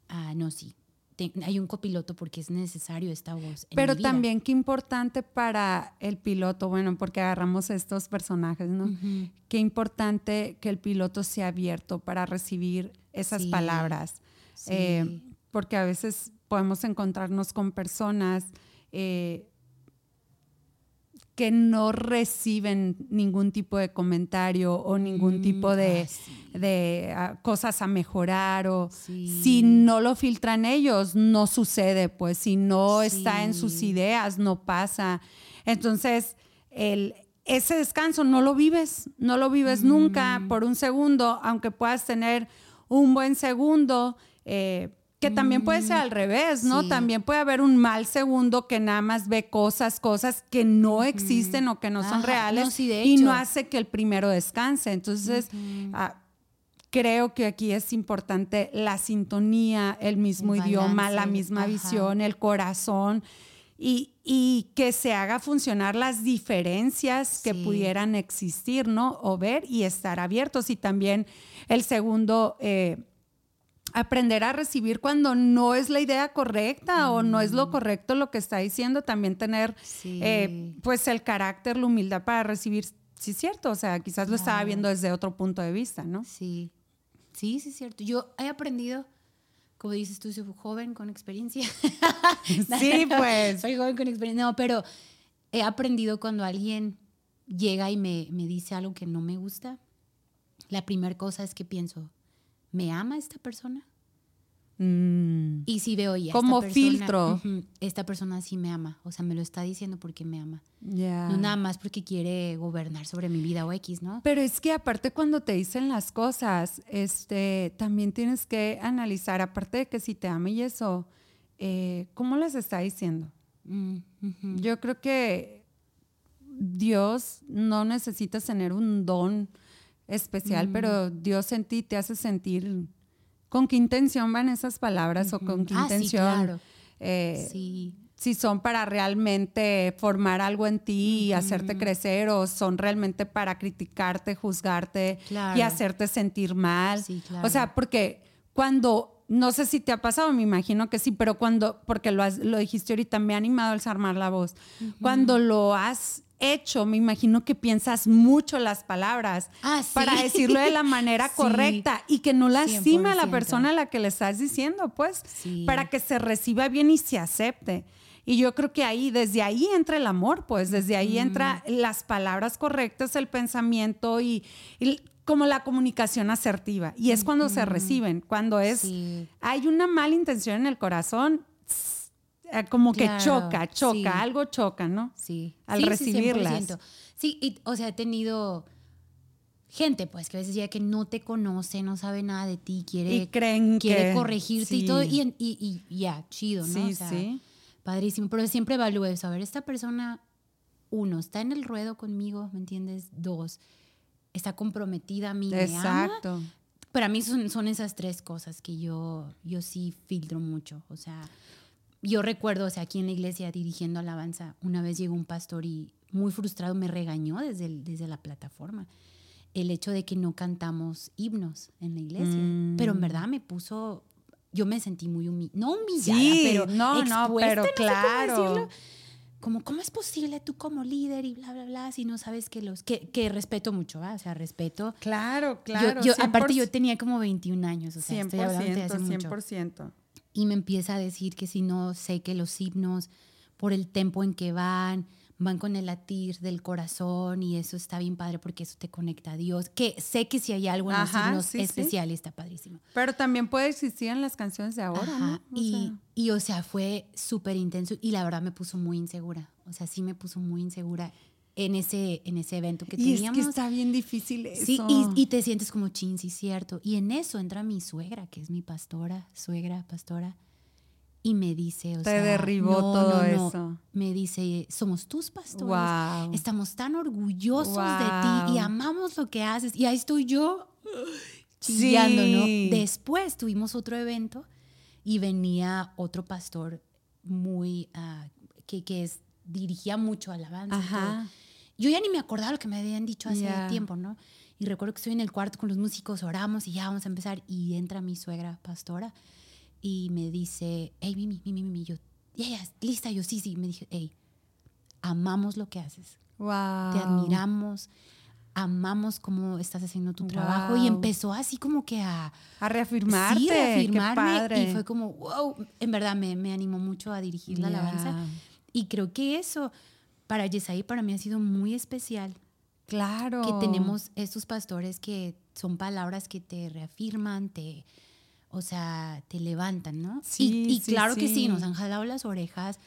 a no, sí. Te- hay un copiloto porque es necesario esta voz. en Pero mi vida. también qué importante para el piloto, bueno, porque agarramos estos personajes, ¿no? Qué importante que el piloto sea abierto para recibir esas Sí, palabras. sí. Eh, porque a veces podemos encontrarnos con personas eh, que no reciben ningún tipo de comentario o ningún Mm, tipo de, ah, sí. de, ah, cosas a mejorar o Sí. si no lo filtran ellos, no sucede, pues si no está en sus ideas, no pasa. Entonces, el, ese descanso no lo vives, no lo vives nunca Mm. por un segundo, aunque puedas tener un buen segundo, eh, que también puede ser al revés, ¿no? Mm. Sí. También puede haber un mal segundo que nada más ve cosas, cosas que no existen o que no son reales no, sí, de y no hace que el primero descanse. Entonces, ah, creo que aquí es importante la sintonía, el mismo El idioma, la misma ajá. visión, el corazón. Y, y que se haga funcionar las diferencias que Sí. pudieran existir, ¿no? O ver y estar abiertos. Y también el segundo, eh, aprender a recibir cuando no es la idea correcta o no es lo correcto lo que está diciendo. También tener, Mm. Sí. eh, pues, el carácter, la humildad para recibir. Sí, es cierto. O sea, quizás lo estaba viendo desde otro punto de vista, ¿no? Sí, sí, sí, es cierto. Yo he aprendido, como dices tú, soy joven con experiencia. Sí, pues. Soy joven con experiencia. No, pero he aprendido cuando alguien llega y me, me dice algo que no me gusta. La primera cosa es que pienso, ¿me ama esta persona? Mm. Y si veo ya. Como esta persona, filtro. esta persona sí me ama. O sea, me lo está diciendo porque me ama. Ya. No nada más porque quiere gobernar sobre mi vida o X, ¿no? Pero es que aparte cuando te dicen las cosas, este, también tienes que analizar, aparte de que si te ama y eso, eh, ¿cómo les está diciendo? Mm. Yo creo que Dios no necesitas tener un don especial, pero Dios en ti te hace sentir con qué intención van esas palabras o con qué Ah, sí, intención. claro. eh, Sí. si son para realmente formar algo en ti y hacerte crecer o son realmente para criticarte, juzgarte y Claro. hacerte sentir mal. Sí, O claro. sea, porque cuando, no sé si te ha pasado, me imagino que sí, pero cuando, porque lo, has- lo dijiste ahorita, me ha animado el armar la voz. Cuando lo has hecho, me imagino que piensas mucho las palabras Ah, sí. para decirlo de la manera Sí. correcta y que no lastima a la 100%. persona a la que le estás diciendo, pues, Sí. para que se reciba bien y se acepte. Y yo creo que ahí, desde ahí entra el amor, pues, desde ahí entra las palabras correctas, el pensamiento y, y como la comunicación asertiva. Y es cuando se reciben, cuando es, hay una mala intención en el corazón, como que Claro, choca, choca, sí. algo choca, ¿no? Sí. Al Sí, sí, recibirlas. 100%. Sí, y, o sea, he tenido gente, pues, que a veces ya que no te conoce, no sabe nada de ti, quiere, Y creen quiere que- corregirte y sí. todo, y, y- y ya, chido, ¿no? Sí, O sea, sí. Padrísimo, pero siempre evalúo eso. A ver, esta persona, uno, está en el ruedo conmigo, ¿me entiendes? Dos, está comprometida a mí, me ama. Exacto. Para mí son, son esas tres cosas que yo, yo sí filtro mucho. O sea, yo recuerdo, o sea, aquí en la iglesia dirigiendo alabanza, una vez llegó un pastor y muy frustrado me regañó desde, el- desde la plataforma. el hecho de que no cantamos himnos en la iglesia. Pero en Mm. verdad me puso, yo me sentí muy humillada, no humillada, Sí, pero no, no, pero no claro. Como, ¿cómo es posible tú como líder y bla, bla, bla, si no sabes que los, que, que respeto mucho, ¿va? O sea, respeto. Claro, claro. yo, aparte 100%, yo tenía como 21 años, o sea, estoy hablando de hace 100%, mucho. 100%. Y me empieza a decir que si no sé que los himnos, por el tempo en que van, van con el latir del corazón y eso está bien padre porque eso te conecta a Dios. Que sé que si hay algo en los Ajá, himnos sí, sí. especial y está padrísimo. Pero también puede existir en las canciones de ahora, Ajá, ¿no? O Y, sea, y, o sea, fue súper intenso y la verdad me puso muy insegura. O sea, sí me puso muy insegura en ese, en ese evento que y es teníamos. que está bien difícil eso. Sí, y, y te sientes como chin, sí, cierto. Y en eso entra mi suegra, que es mi pastora, suegra, pastora, y me dice, o Te sea, derribó no, todo no, no. eso. Me dice, somos tus pastores. Wow. Estamos tan orgullosos de ti y amamos lo que haces. Y ahí estoy yo Sí. chillando, ¿no? Después tuvimos otro evento y venía otro pastor muy, ah, que, que es, dirigía mucho alabanza. todo. Yo ya ni me acordaba lo que me habían dicho hace Ya. tiempo, ¿no? Y recuerdo que estoy en el cuarto con los músicos, oramos y ya vamos a empezar. Y entra mi suegra pastora y me dice, hey, Mimi, Mimi, Mimi, yo, ya, ya, lista, yo sí, sí. Me dije, hey, amamos lo que haces, Wow. te admiramos, amamos cómo estás haciendo tu trabajo. Y Wow. empezó así como que a... A reafirmarte. Sí, Qué reafirmarme. padre. Y fue como, wow, en verdad me, me animó mucho a dirigir la Ya. alabanza. Y creo que eso para Yesai para mí ha sido muy especial. Claro. Que tenemos estos pastores que son palabras que te reafirman, te, o sea, te levantan, ¿no? Sí, y y sí, claro que sí. nos han jalado las orejas.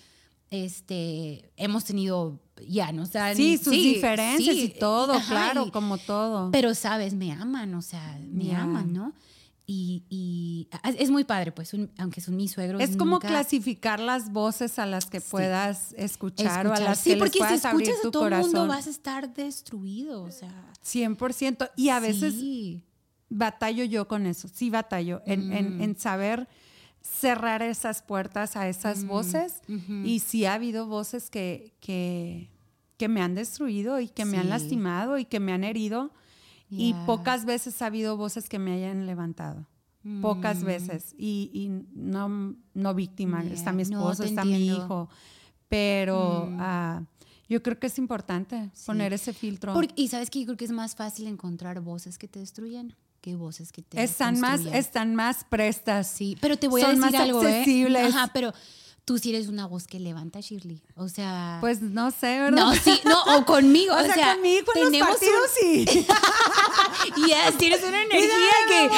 Este, hemos tenido, ya, no sé. Sí, sus diferencias y todo, ajá, claro, y- como todo. pero, sabes, me aman, o sea, me aman, ¿no? Y, y es muy padre, pues, un- aunque son mis suegros. es como nunca- clasificar las voces a las que puedas escuchar, o a escuchar. las sí, que les porque si puedas abrir escuchas a tu todo el corazón. mundo vas a estar destruido, o sea. 100%. Y a veces sí. batallo yo con eso, sí batallo, en, en- Mm. en saber cerrar esas puertas a esas voces. ujú. Y sí ha habido voces que, que, que me han destruido y que me han Sí. lastimado y que me han herido. Y Ya. pocas veces ha habido voces que me hayan levantado. Pocas Mm. veces. Y, y no, no víctima. Ya, Está mi no, esposo, te está mi entiendo. hijo. Pero Mm. ah, yo creo que es importante Sí. poner ese filtro. Porque- y sabes que yo creo que es más fácil encontrar voces que te destruyen que voces que te están más, construyen. están más prestas. Sí, pero te voy a son decir más algo, ¿eh? accesibles. Ajá, pero tú sí eres una voz que levanta, Shirley. O sea, Pues no sé, ¿verdad? no, sí, no, o conmigo, O, sea, conmigo en los tenemos partidos sí. un- yes, tienes una energía que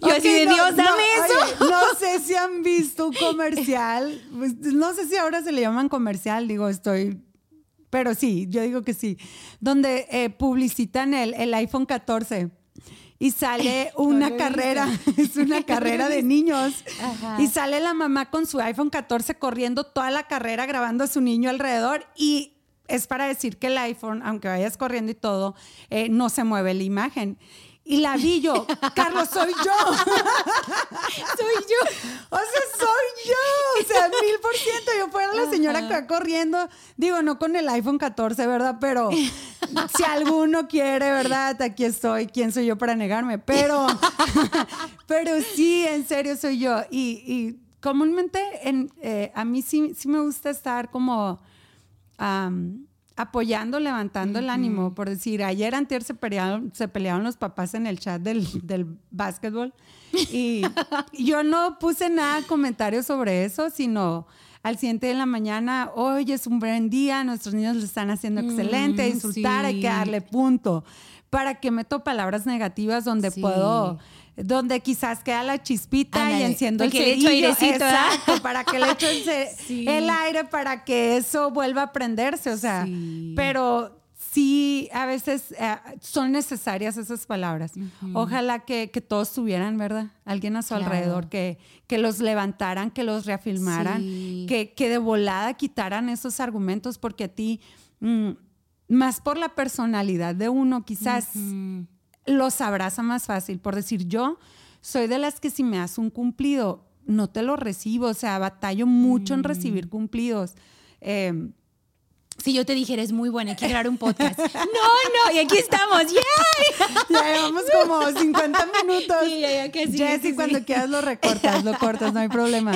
yo Ok, así de no, Dios, no, dame eso. oye, no sé si han visto un comercial. pues, no sé si ahora se le llaman comercial, digo, estoy. Pero sí, yo digo que sí. Donde eh, publicitan el, el iPhone 14 y sale una carrera, es una carrera de niños. Ajá. Y sale la mamá con su iPhone 14 corriendo toda la carrera grabando a su niño alrededor y es para decir que el iPhone, aunque vayas corriendo y todo, eh, no se mueve la imagen. Y la vi yo, Carlos, soy yo. Soy yo. O sea, soy yo. O sea, mil por ciento. Yo fuera la señora que va corriendo. Digo, no con el iPhone 14, ¿verdad? Pero si alguno quiere, ¿verdad? Aquí estoy. ¿Quién soy yo para negarme? Pero, pero sí, en serio soy yo. Y, y comúnmente en, eh, a mí sí, sí me gusta estar como apoyando, levantando el ánimo. Por decir, ayer antier se pelearon, se pelearon los papás en el chat del, del básquetbol y yo no puse nada comentario sobre eso, sino al siguiente de la mañana, hoy es un buen día, nuestros niños lo están haciendo excelente, Mm, disfrutar, hay que darle punto. Para que meto palabras negativas donde Sí. puedo, donde quizás queda la chispita y enciendo el le cerillo. Exacto, para que le echo el, ce- Sí. el aire para que eso vuelva a prenderse, o sea, Sí. pero sí, a veces eh, son necesarias esas palabras. Ojalá que, que todos tuvieran, ¿verdad? Alguien a su Claro. alrededor que, que los levantaran, que los reafirmaran, Sí. que, que de volada quitaran esos argumentos, porque a ti, mm, más por la personalidad de uno, quizás los abraza más fácil. Por decir, yo soy de las que si me das un cumplido, no te lo recibo. O sea, batallo mucho en recibir cumplidos. Eh, si yo te dijera, es muy buena, hay que grabar un podcast. No, no, y aquí estamos, ¡yay! Ya llevamos como 50 minutos. Sí, ya, ya casi, Jessy, casi, cuando sí. quieras lo recortas, lo cortas, no hay problema.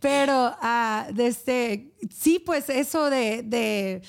Pero, ah, este, sí, pues eso de, de,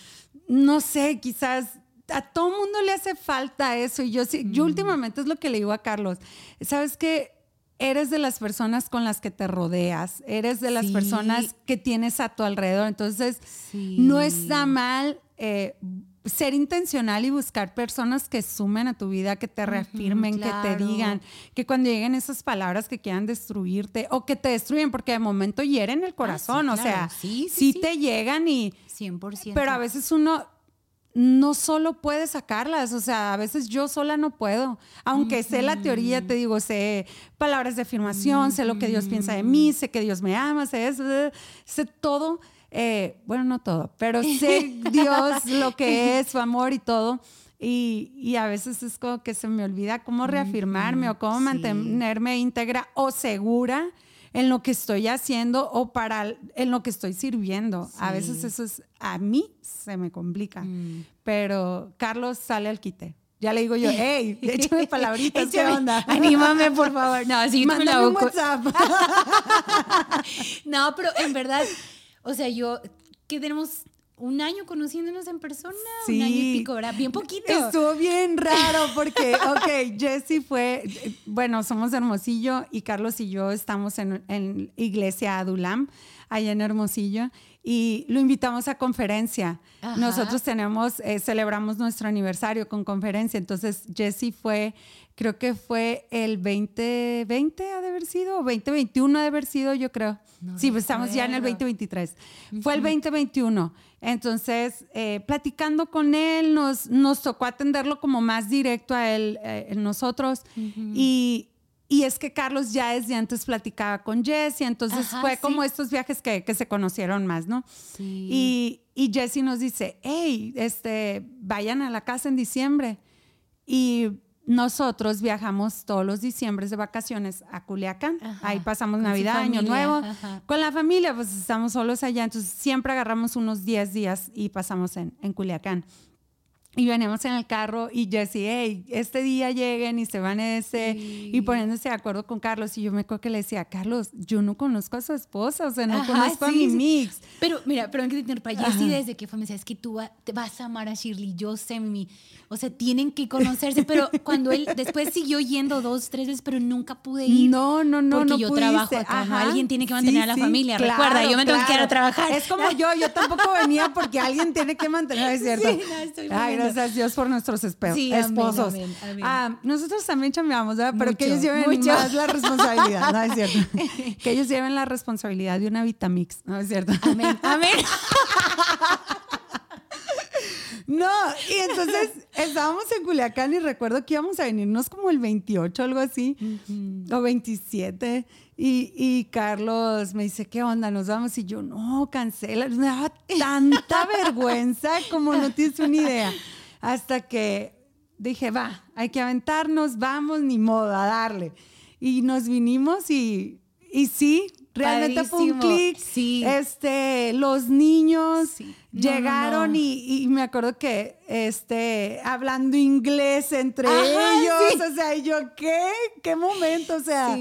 no sé, quizás a todo mundo le hace falta eso. Y yo sí, Mm. yo últimamente es lo que le digo a Carlos. Sabes que eres de las personas con las que te rodeas, eres de las Sí. personas que tienes a tu alrededor. Entonces, Sí. no está mal eh, ser intencional y buscar personas que sumen a tu vida, que te reafirmen, que te digan, que cuando lleguen esas palabras que quieran destruirte o que te destruyen, porque de momento hieren el corazón, o Ah, claro. sea, sí. te llegan y... 100%. Pero a veces uno no solo puede sacarlas, o sea, a veces yo sola no puedo. Aunque sé la teoría, te digo, sé palabras de afirmación, sé lo que Dios piensa de mí, sé que Dios me ama, sé eso, sé todo. eh, bueno, no todo, pero sé Dios lo que es, su amor y todo. Y, y a veces es como que se me olvida cómo reafirmarme o cómo sí. mantenerme íntegra o segura en lo que estoy haciendo o para en lo que estoy sirviendo. A veces eso es a mí se me complica. Mm. Pero Carlos sale al quite. Ya le digo yo, hey, échame palabritas, ¿qué onda? Anímame, por favor. No, sí, Mándame un. WhatsApp. No, pero en verdad, o sea, yo, que tenemos un año conociéndonos en persona, un año y pico, ¿verdad? Bien poquito. Estuvo bien raro porque, ok, Jessy fue, bueno, somos de Hermosillo y Carlos y yo estamos en, en Iglesia Adulam, allá en Hermosillo, y lo invitamos a conferencia. Ajá. Nosotros tenemos, eh, celebramos nuestro aniversario con conferencia, entonces Jessy fue, creo que fue el 2020 ha de haber sido, o 2021 ha de haber sido, yo creo. No sí, pues estamos ya en el recuerdo. 2023. Fue el 2021. Entonces, eh, platicando con él, nos, nos tocó atenderlo como más directo a él, eh, nosotros. y, y es que Carlos ya desde antes platicaba con Jesse, entonces Ajá, fue sí. como estos viajes que, que se conocieron más, ¿no? Sí. Y, y Jesse nos dice, hey, este, vayan a la casa en diciembre. Y nosotros viajamos todos los diciembres de vacaciones a Culiacán. Ajá, Ahí pasamos Navidad, Año Nuevo. ajá. Con la familia, pues estamos solos allá, entonces siempre agarramos unos 10 días y pasamos en, en Culiacán. Y veníamos en el carro y Jesse, hey, este día lleguen y se van ese, Sí. y poniéndose de acuerdo con Carlos. Y yo me acuerdo que le decía, Carlos, yo no conozco a su esposa, o sea, no Ajá, conozco a mi sí. mix. Pero mira, pero en que te interrumpa. Jessie desde que fue me decía, es que tú va- te vas a amar a Shirley, yo sé, Mimi. O sea, tienen que conocerse, pero cuando él después siguió yendo dos, tres veces, pero nunca pude ir. No, no, no, Porque no yo pudiste. trabajo acá. Ajá. Alguien tiene que mantener a la familia, claro, recuerda, yo me tengo que ir a trabajar. Es como yo, yo tampoco venía porque alguien tiene que mantener, es cierto. Sí, no, estoy Ay. Gracias a Dios por nuestros Sí, amén, esposos. amén, amén. Ah, nosotros también chambeamos, ¿verdad? Pero que ellos lleven mucho. más la responsabilidad, no es cierto. que ellos lleven la responsabilidad de una Vitamix, no es cierto. Amén, amén. No, y entonces estábamos en Culiacán y recuerdo que íbamos a venirnos como el 28, algo así, o 27. Y, y Carlos me dice, ¿qué onda? Nos vamos. Y yo, no, cancela. Me daba tanta vergüenza como no tienes una idea. Hasta que dije, va, hay que aventarnos, vamos, ni modo, a darle. Y nos vinimos y, y sí, realmente fue un clic. Sí. Este, los niños Sí. No, no, llegaron no. Y, y me acuerdo que este, hablando inglés entre Ajá, ellos, sí. o sea, y yo, ¿qué? ¿Qué momento? O sea,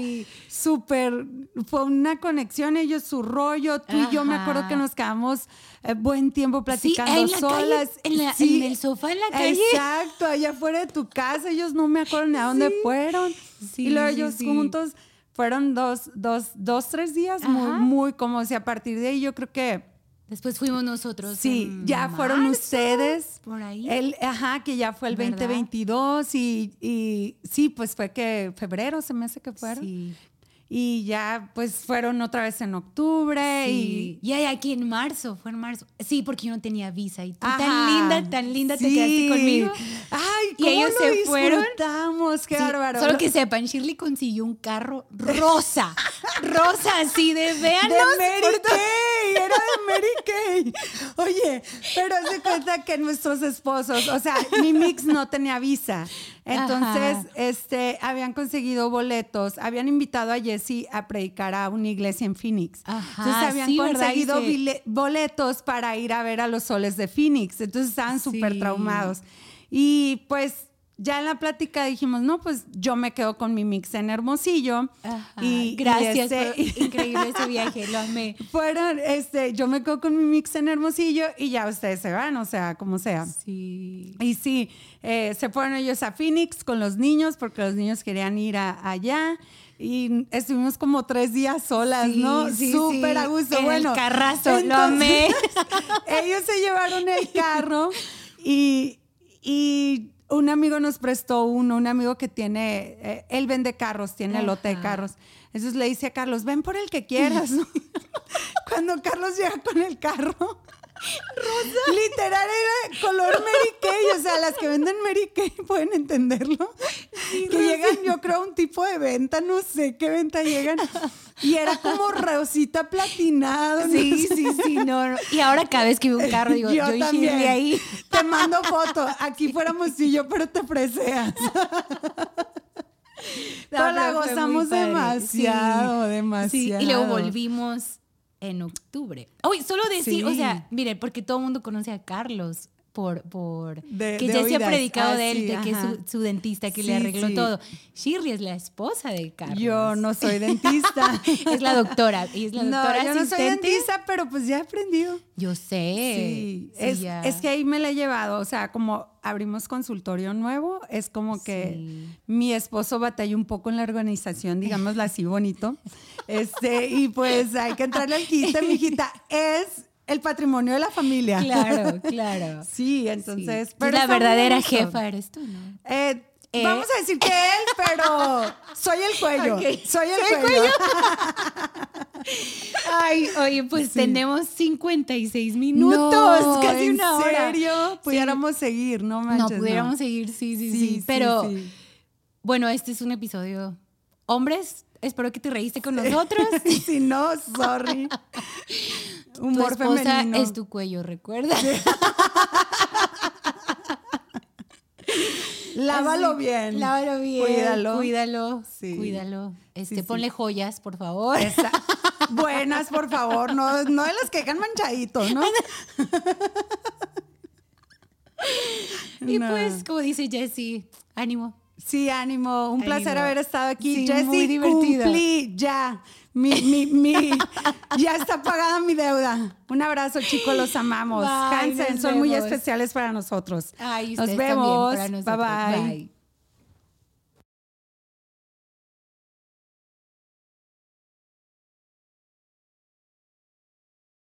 súper, fue una conexión, ellos su rollo, tú y yo me acuerdo que nos quedamos eh, buen tiempo platicando en calle, solas. en la- en el sofá en la calle. Exacto, allá afuera de tu casa, ellos no me acuerdo ni a dónde fueron. Sí, y luego ellos juntos fueron dos, dos, dos, tres días muy, Ajá. muy como si a partir de ahí yo creo que Después fuimos nosotros. Sí, ya fueron ustedes. Por ahí. El, ajá, que ya fue el ¿Verdad? 2022 y, y sí, pues fue que febrero se me hace que fueron. Sí. Y ya pues fueron otra vez en octubre Sí. y... Y aquí en marzo, fue en marzo. Sí, porque yo no tenía visa. Y tú tan linda, tan linda te quedaste conmigo. Ay, Y ¿cómo ellos lo se fueron. Qué Sí, bárbaro. Solo que sepan, Shirley consiguió un carro rosa. rosa, así de de véanos. Mary Kay, era de Mary Kay. Oye, pero se cuenta que nuestros esposos, o sea, mi mix no tenía visa. Entonces, Ajá. este, habían conseguido boletos, habían invitado a Jesse a predicar a una iglesia en Phoenix. Ajá, Entonces habían conseguido boletos para ir a ver a los soles de Phoenix. Entonces estaban súper Sí. traumados. Y pues ya en la plática dijimos, no, pues yo me quedo con mi mix en Hermosillo. Ajá, Y, Gracias, y fue increíble ese viaje, lo amé. fueron, este, yo me quedo con mi mix en Hermosillo y ya ustedes se van, o sea, como sea. Sí. Y sí, eh, se fueron ellos a Phoenix con los niños porque los niños querían ir a- allá. Y estuvimos como tres días solas, Sí, ¿no? sí, Súper sí. a gusto. En el bueno, carrazo, lo amé. ellos se llevaron el carro y, y un amigo nos prestó uno, un amigo que tiene, eh, él vende carros, tiene lote de Ajá. carros. Entonces le dice a Carlos, ven por el que quieras. Cuando Carlos llega con el carro, literal era color Mary Kay, o sea, las que venden Mary Kay pueden entenderlo. que llegan, yo creo, a un tipo de venta, no sé qué venta llegan. Y era como rosita platinado. no Sí, sé. sí, sí, no, no. Y ahora cada vez que veo un carro digo, yo, y Shirley ahí. Te mando foto. Aquí fuéramos tú y yo, pero te preseas. Pero la pero fue gozamos demasiado, Sí. demasiado. Sí, y luego volvimos en octubre. Uy, solo decir, o sea, miren, porque todo el mundo conoce a Carlos por, por De- que de ya se ha predicado Ah, de él, sí, de que es su, su dentista que Sí, le arregló sí. todo. Shirley es la esposa de Carlos. Yo no soy dentista. es la doctora. Y es la no, yo no soy dentista, pero pues ya he aprendido. Yo sé. Es, es que ahí me la he llevado, o sea, como abrimos consultorio nuevo, es como que mi esposo batalla un poco en la organización, digámoslo así bonito, este, y pues hay que entrarle al quite, mijita, es el patrimonio de la familia. Claro, claro. Sí, entonces, Sí. pero la verdadera jefa eres tú, ¿no? Eh, Eh. Vamos a decir que él, pero soy el cuello, soy el Soy el cuello. Ay, oye, pues Sí. tenemos 56 minutos, No, casi ¿en una hora. serio? Pudiéramos seguir, no No, manches. pudiéramos seguir, sí, sí, sí. Pero bueno, este es un episodio. Hombres, espero que te reíste con nosotros. si no, sorry. Tu Humor esposa femenino. es tu cuello, recuerda. Lávalo Así, bien. Lávalo bien. Cuídalo. Cuídalo. Sí. Cuídalo. Este, sí. ponle joyas, por favor. Esa- Buenas, por favor. No, no de las que quedan manchaditos, ¿no? Y No. pues, como dice Jessie, ánimo. Sí, ánimo. Un placer haber estado aquí. Jessie, cumplí ya. Mi, mi, mi, ya está pagada mi deuda. Un abrazo, chicos, los amamos. Bye, Hansen, son muy especiales para nosotros. Ay, Nos vemos. para nosotros. Bye bye. Bye.